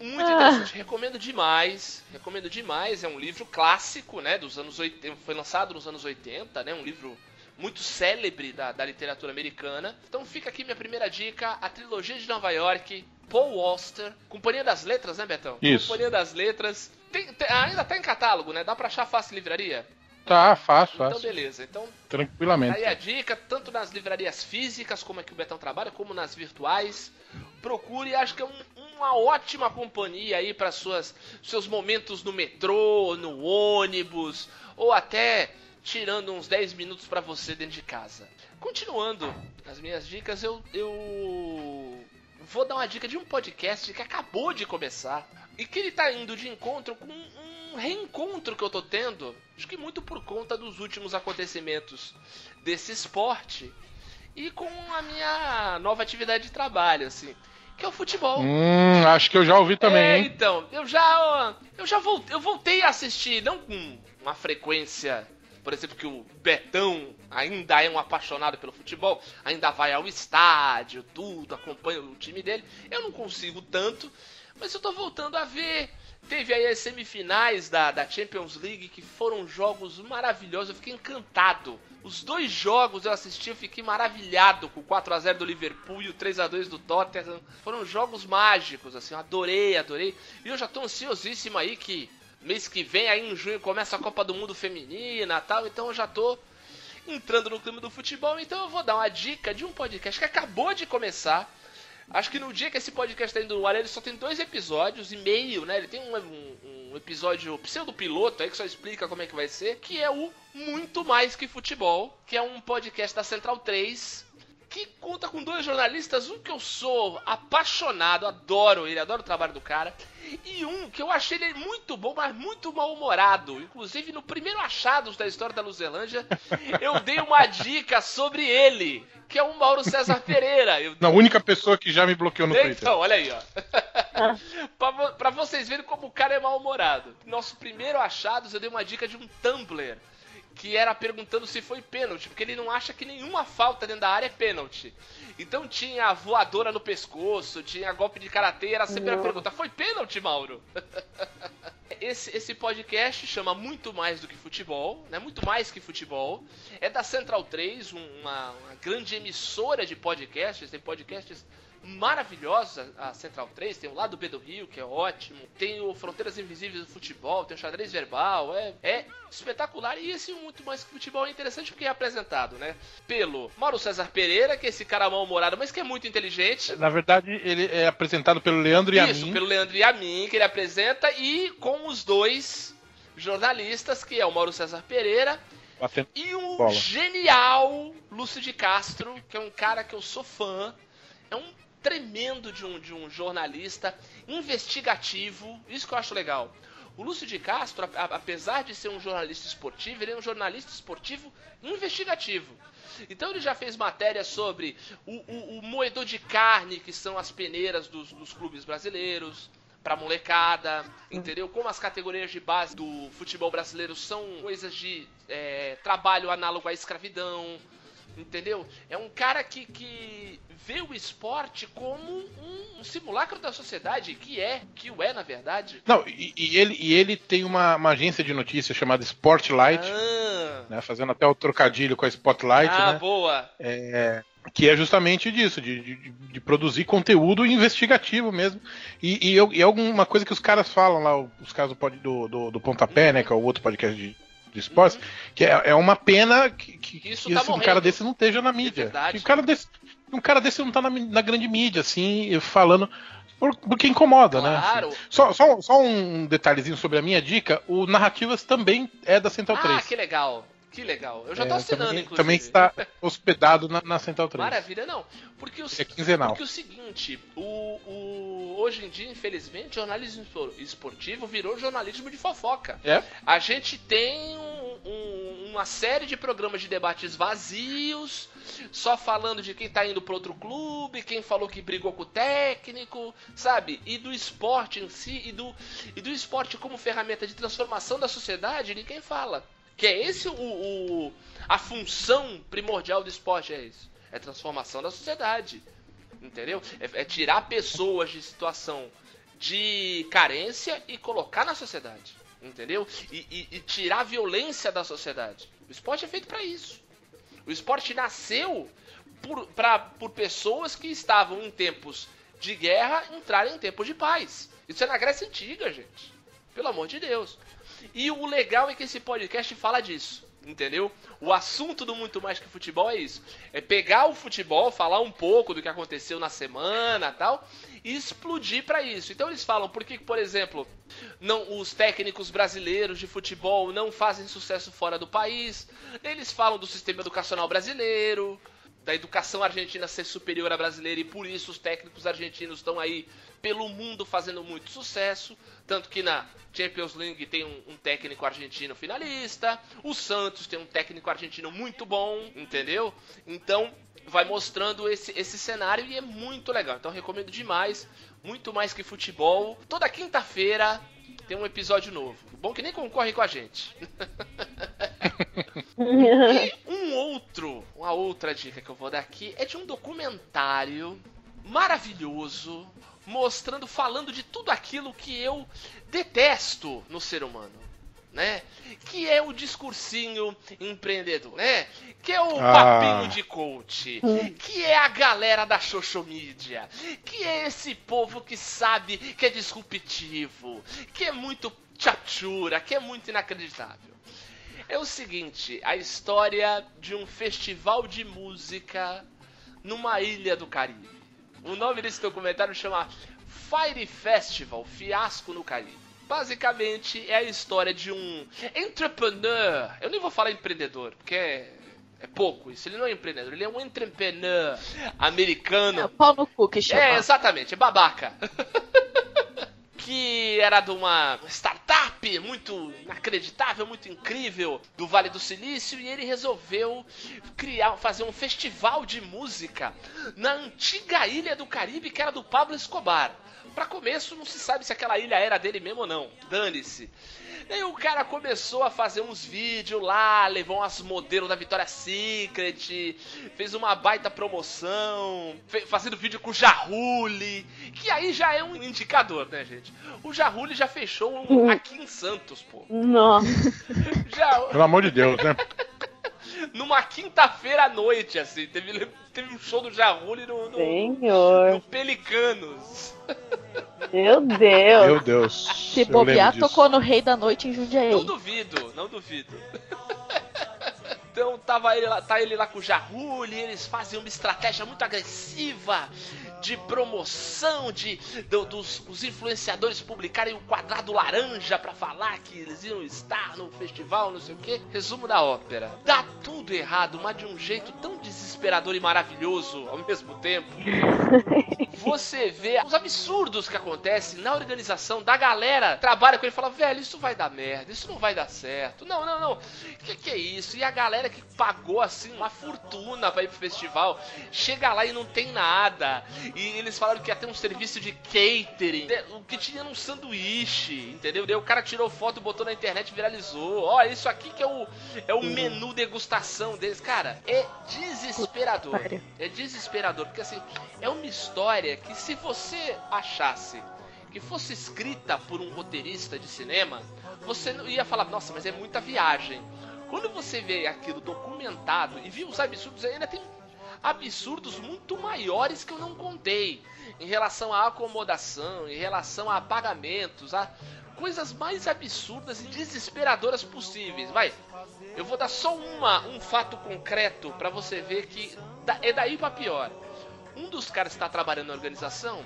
Muito interessante, recomendo demais. Recomendo demais. É um livro clássico, né? Dos anos 80. Foi lançado nos anos 80, né? Um livro muito célebre da, da literatura americana. Então fica aqui minha primeira dica: a trilogia de Nova York, Paul Auster, Companhia das Letras, né, Betão? Isso. Companhia das Letras. Tem, tem, ainda tá em catálogo, né? Dá pra achar fácil livraria? Tá, fácil, fácil. Então, beleza. Então, tranquilamente. Aí a dica, tanto nas livrarias físicas, como é que o Betão trabalha, como nas virtuais. Procure, acho que é um, uma ótima companhia aí para suas seus momentos no metrô, no ônibus, ou até tirando uns 10 minutos para você dentro de casa. Continuando as minhas dicas, eu, eu vou dar uma dica de um podcast que acabou de começar e que ele tá indo de encontro com um reencontro que eu tô tendo, acho que muito por conta dos últimos acontecimentos desse esporte e com a minha nova atividade de trabalho, assim, que é o futebol. Hum, acho que eu já ouvi também, é, então, eu já eu já voltei, eu voltei a assistir, não com uma frequência por exemplo, que o Betão ainda é um apaixonado pelo futebol, ainda vai ao estádio, tudo, acompanha o time dele. Eu não consigo tanto, mas eu tô voltando a ver. Teve aí as semifinais da, da Champions League que foram jogos maravilhosos, eu fiquei encantado. Os dois jogos eu assisti, eu fiquei maravilhado com o 4 a 0 do Liverpool e o 3 a 2 do Tottenham. Foram jogos mágicos, assim, eu adorei, adorei. E eu já tô ansiosíssimo aí que mês que vem, aí em junho, começa a Copa do Mundo Feminina tal, então eu já tô entrando no clima do futebol, então eu vou dar uma dica de um podcast que acabou de começar Acho que no dia que esse podcast tá indo no ar, ele só tem dois episódios e meio, né? Ele tem um, um, um episódio pseudo-piloto aí que só explica como é que vai ser, que é o Muito Mais Que Futebol, que é um podcast da Central 3, que conta com dois jornalistas, um que eu sou apaixonado, adoro ele, adoro o trabalho do cara, e um que eu achei ele muito bom, mas muito mal-humorado. Inclusive, no primeiro Achados da história da Luzelândia, eu dei uma dica sobre ele, que é o Mauro César Pereira. Eu... Na única pessoa que já me bloqueou no então, Twitter. Então, olha aí, ó. pra, pra vocês verem como o cara é mal-humorado. Nosso primeiro Achados, eu dei uma dica de um Tumblr que era perguntando se foi pênalti, porque ele não acha que nenhuma falta dentro da área é pênalti. Então tinha a voadora no pescoço, tinha golpe de karatê, era sempre a pergunta: foi pênalti, Mauro? esse, esse podcast chama Muito Mais do que Futebol, né? Muito mais que futebol. É da Central 3, uma, uma grande emissora de podcasts, tem podcasts maravilhosa, a Central 3. Tem o lado B do Rio, que é ótimo. Tem o Fronteiras Invisíveis do Futebol, tem o Xadrez Verbal. É, é espetacular. E esse muito mais que futebol é interessante porque é apresentado, né? Pelo Mauro César Pereira, que é esse cara mal-humorado, mas que é muito inteligente. Na verdade, ele é apresentado pelo Leandro Isso, Yamin. pelo Leandro Yamin, que ele apresenta, e com os dois jornalistas, que é o Mauro César Pereira batendo e o bola. genial Lúcio de Castro, que é um cara que eu sou fã. É um tremendo de um, de um jornalista investigativo. Isso que eu acho legal. O Lúcio de Castro, a- apesar de ser um jornalista esportivo, ele é um jornalista esportivo investigativo. Então ele já fez matéria sobre o, o- o moedor de carne, que são as peneiras dos, dos clubes brasileiros, pra molecada, entendeu? Como as categorias de base do futebol brasileiro são coisas de é, trabalho análogo à escravidão, entendeu? É um cara que, que vê o esporte como um, um simulacro da sociedade, que é, que o é na verdade. Não, e, e ele, e ele tem uma, uma agência de notícias chamada Spotlight, Ah, né, fazendo até o trocadilho com a Spotlight, ah né, boa. é, que é justamente disso, de, de, de produzir conteúdo investigativo mesmo. E, e, e alguma coisa que os caras falam lá, os caras do, do, do Pontapé, né, que é o outro podcast de, de esportes, que é, é uma pena que, que, Isso que tá esse- um cara desse não esteja na mídia. Que um cara desse, um cara desse não tá na, na grande mídia, assim, falando. por- Porque incomoda, né? Claro. assim. Só, só, só um detalhezinho sobre a minha dica: o Narrativas também é da Central Ah, 3. que legal. Que legal. Eu já tô É, assinando, também, inclusive. também está hospedado na, na Central 3. Maravilha, não. Porque o, É quinzenal. porque o seguinte, o, o- hoje em dia, infelizmente, jornalismo espor- esportivo virou jornalismo de fofoca. É? A gente tem um- um- uma série de programas de debates vazios, só falando de quem tá indo pro outro clube, quem falou que brigou com o técnico, sabe? E do esporte em si, e do, e do esporte como ferramenta de transformação da sociedade, ninguém fala. Que é esse o, o- a função primordial do esporte, é isso. É transformação da sociedade. Entendeu? É, é tirar pessoas de situação de carência e colocar na sociedade. Entendeu? E, e- e tirar a violência da sociedade. O esporte é feito para isso. O esporte nasceu por, pra, por pessoas que estavam em tempos de guerra entrarem em tempos de paz. Isso é na Grécia Antiga, gente. Pelo amor de Deus. E o legal é que esse podcast fala disso. Entendeu? O assunto do Muito Mais Que Futebol é isso. É pegar o futebol, falar um pouco do que aconteceu na semana tal, e explodir pra isso. Então eles falam por que, por exemplo, não os técnicos brasileiros de futebol não fazem sucesso fora do país. Eles falam do sistema educacional brasileiro, da educação argentina ser superior à brasileira e por isso os técnicos argentinos estão aí pelo mundo fazendo muito sucesso. Tanto que na Champions League tem um, um técnico argentino finalista, o Santos tem um técnico argentino muito bom, entendeu? Então vai mostrando esse, esse cenário e é muito legal. Então recomendo demais, muito mais que futebol. Toda quinta-feira tem um episódio novo. Bom que nem concorre com a gente. E um outro, uma outra dica que eu vou dar aqui é de um documentário maravilhoso mostrando, falando de tudo aquilo que eu detesto no ser humano, né? Que é o discursinho empreendedor, né? Que é o Ah. papinho de coach, que é a galera da social media, que é esse povo que sabe que é disruptivo, que é muito chachura, que é muito inacreditável. É o seguinte, a história de um festival de música numa ilha do Caribe. O nome desse documentário chama Fire Festival, Fiasco no Caribe. Basicamente é a história de um entrepreneur. Eu nem vou falar empreendedor, porque é, é pouco isso. Ele não é empreendedor, ele é um entrepreneur americano. É o pau no cu que chama. É, exatamente, é babaca. que era de uma startup muito inacreditável, muito incrível do Vale do Silício e ele resolveu criar, fazer um festival de música na antiga ilha do Caribe que era do Pablo Escobar. Pra começo, não se sabe se aquela ilha era dele mesmo ou não. Dane-se. Aí o cara começou a fazer uns vídeos lá, levou umas modelos da Victoria's Secret, fez uma baita promoção, fazendo vídeo com o Jaruli, que aí já é um indicador, né, gente? O Jaruli já fechou um aqui em Santos, pô. Nossa. Já, Pelo amor de Deus, né? numa quinta-feira à noite, assim. Teve, teve um show do Jarulli no, no, Senhor. no Pelicanos. Meu Deus. Meu Deus. Se bobear, tocou no Rei da Noite em Jundiaí. Não duvido, não duvido. Então tava ele lá, tá ele lá com o Jarulli, eles fazem uma estratégia muito agressiva de promoção, de do- dos os influenciadores publicarem o quadrado laranja pra falar que eles iam estar no festival, não sei o que. Resumo da ópera. Dá tudo errado, mas de um jeito tão desesperador e maravilhoso ao mesmo tempo. Você vê os absurdos que acontecem na organização da galera. Trabalha com ele e fala, velho, isso vai dar merda, isso não vai dar certo. Não, não, não. Que que é isso? E a galera que pagou assim uma fortuna pra ir pro festival, chega lá e não tem nada. E eles falaram que ia ter um serviço de catering, o que tinha num sanduíche, entendeu? Daí o cara tirou foto, botou na internet e viralizou. Ó, isso aqui que é o, é o menu degustação deles. Cara, é desesperador. É desesperador, porque assim, é uma história que se você achasse que fosse escrita por um roteirista de cinema, você ia falar, nossa, mas é muita viagem. Quando você vê aquilo documentado e viu os absurdos, ainda tem absurdos muito maiores que eu não contei em relação à acomodação, em relação a pagamentos, a coisas mais absurdas e desesperadoras possíveis. Vai, eu vou dar só uma, um fato concreto pra você ver que é daí pra pior. Um dos caras que está trabalhando na organização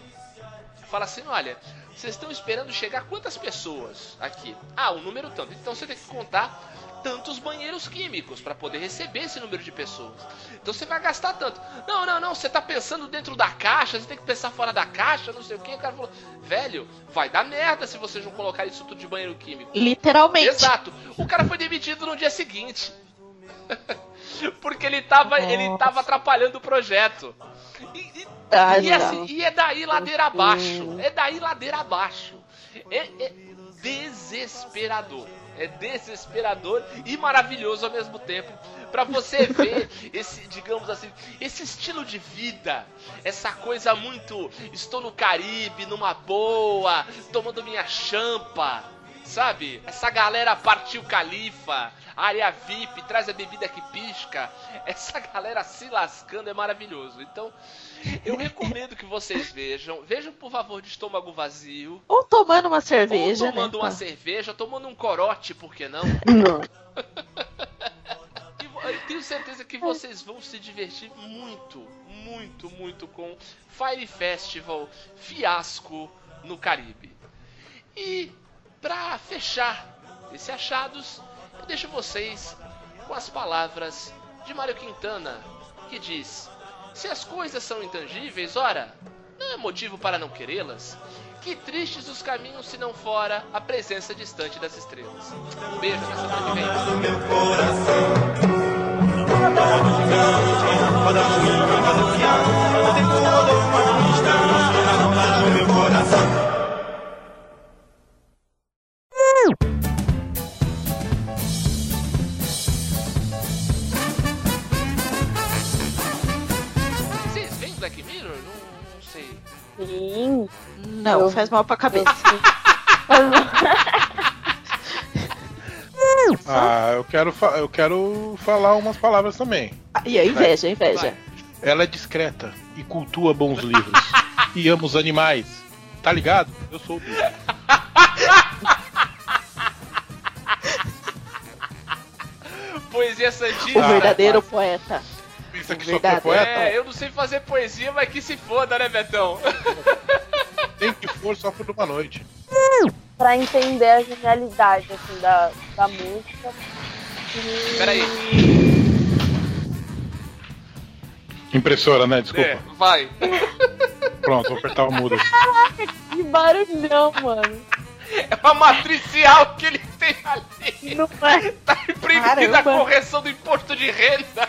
fala assim: olha, vocês estão esperando chegar quantas pessoas aqui? Ah, um número tanto. Então você tem que contar tantos banheiros químicos para poder receber esse número de pessoas. Então você vai gastar tanto. Não, não, não, você tá pensando dentro da caixa, você tem que pensar fora da caixa, não sei o que. O cara falou: velho, vai dar merda se vocês não colocarem isso tudo de banheiro químico. Literalmente. Exato. O cara foi demitido no dia seguinte. Porque ele tava, ele tava atrapalhando o projeto. E, e- e, assim, e é daí ladeira abaixo. É daí ladeira abaixo. É, é desesperador. É desesperador e maravilhoso ao mesmo tempo. Pra você ver esse, digamos assim, esse estilo de vida. Essa coisa muito. Estou no Caribe, numa boa, tomando minha champa. Sabe? Essa galera partiu califa, área VIP, traz a bebida que pisca. Essa galera se lascando é maravilhoso. Então, eu recomendo que vocês vejam. Vejam, por favor, de estômago vazio. Ou tomando uma cerveja, ou tomando né? uma cerveja, tomando um corote, por que não? Não. Eu tenho certeza que vocês vão se divertir muito, muito, muito com Fire Festival Fiasco no Caribe. E pra fechar esse achados, eu deixo vocês com as palavras de Mário Quintana, que diz: Se as coisas são intangíveis, ora, não é motivo para não querê-las. Que tristes os caminhos se não fora a presença distante das estrelas. Um beijo, até semana que. Não, Eu- faz mal pra cabeça. Ah, eu quero, eu quero falar umas palavras também. E a inveja, a inveja. Ela é discreta e cultua bons livros. e ama os animais. Tá ligado? Eu sou o bicho. Poesia O Santista. verdadeiro poeta. Pensa que É sou poeta? É, eu não sei fazer poesia, mas que se foda, né, Betão? Tem que for só por uma noite. Pra entender a genialidade assim, da, da música. E- Peraí. Impressora, né? Desculpa. É, vai. Pronto, vou apertar o mudo. Que barulhão, mano. É uma matricial que ele tem ali. Não é. Tá imprimida a correção do imposto de renda.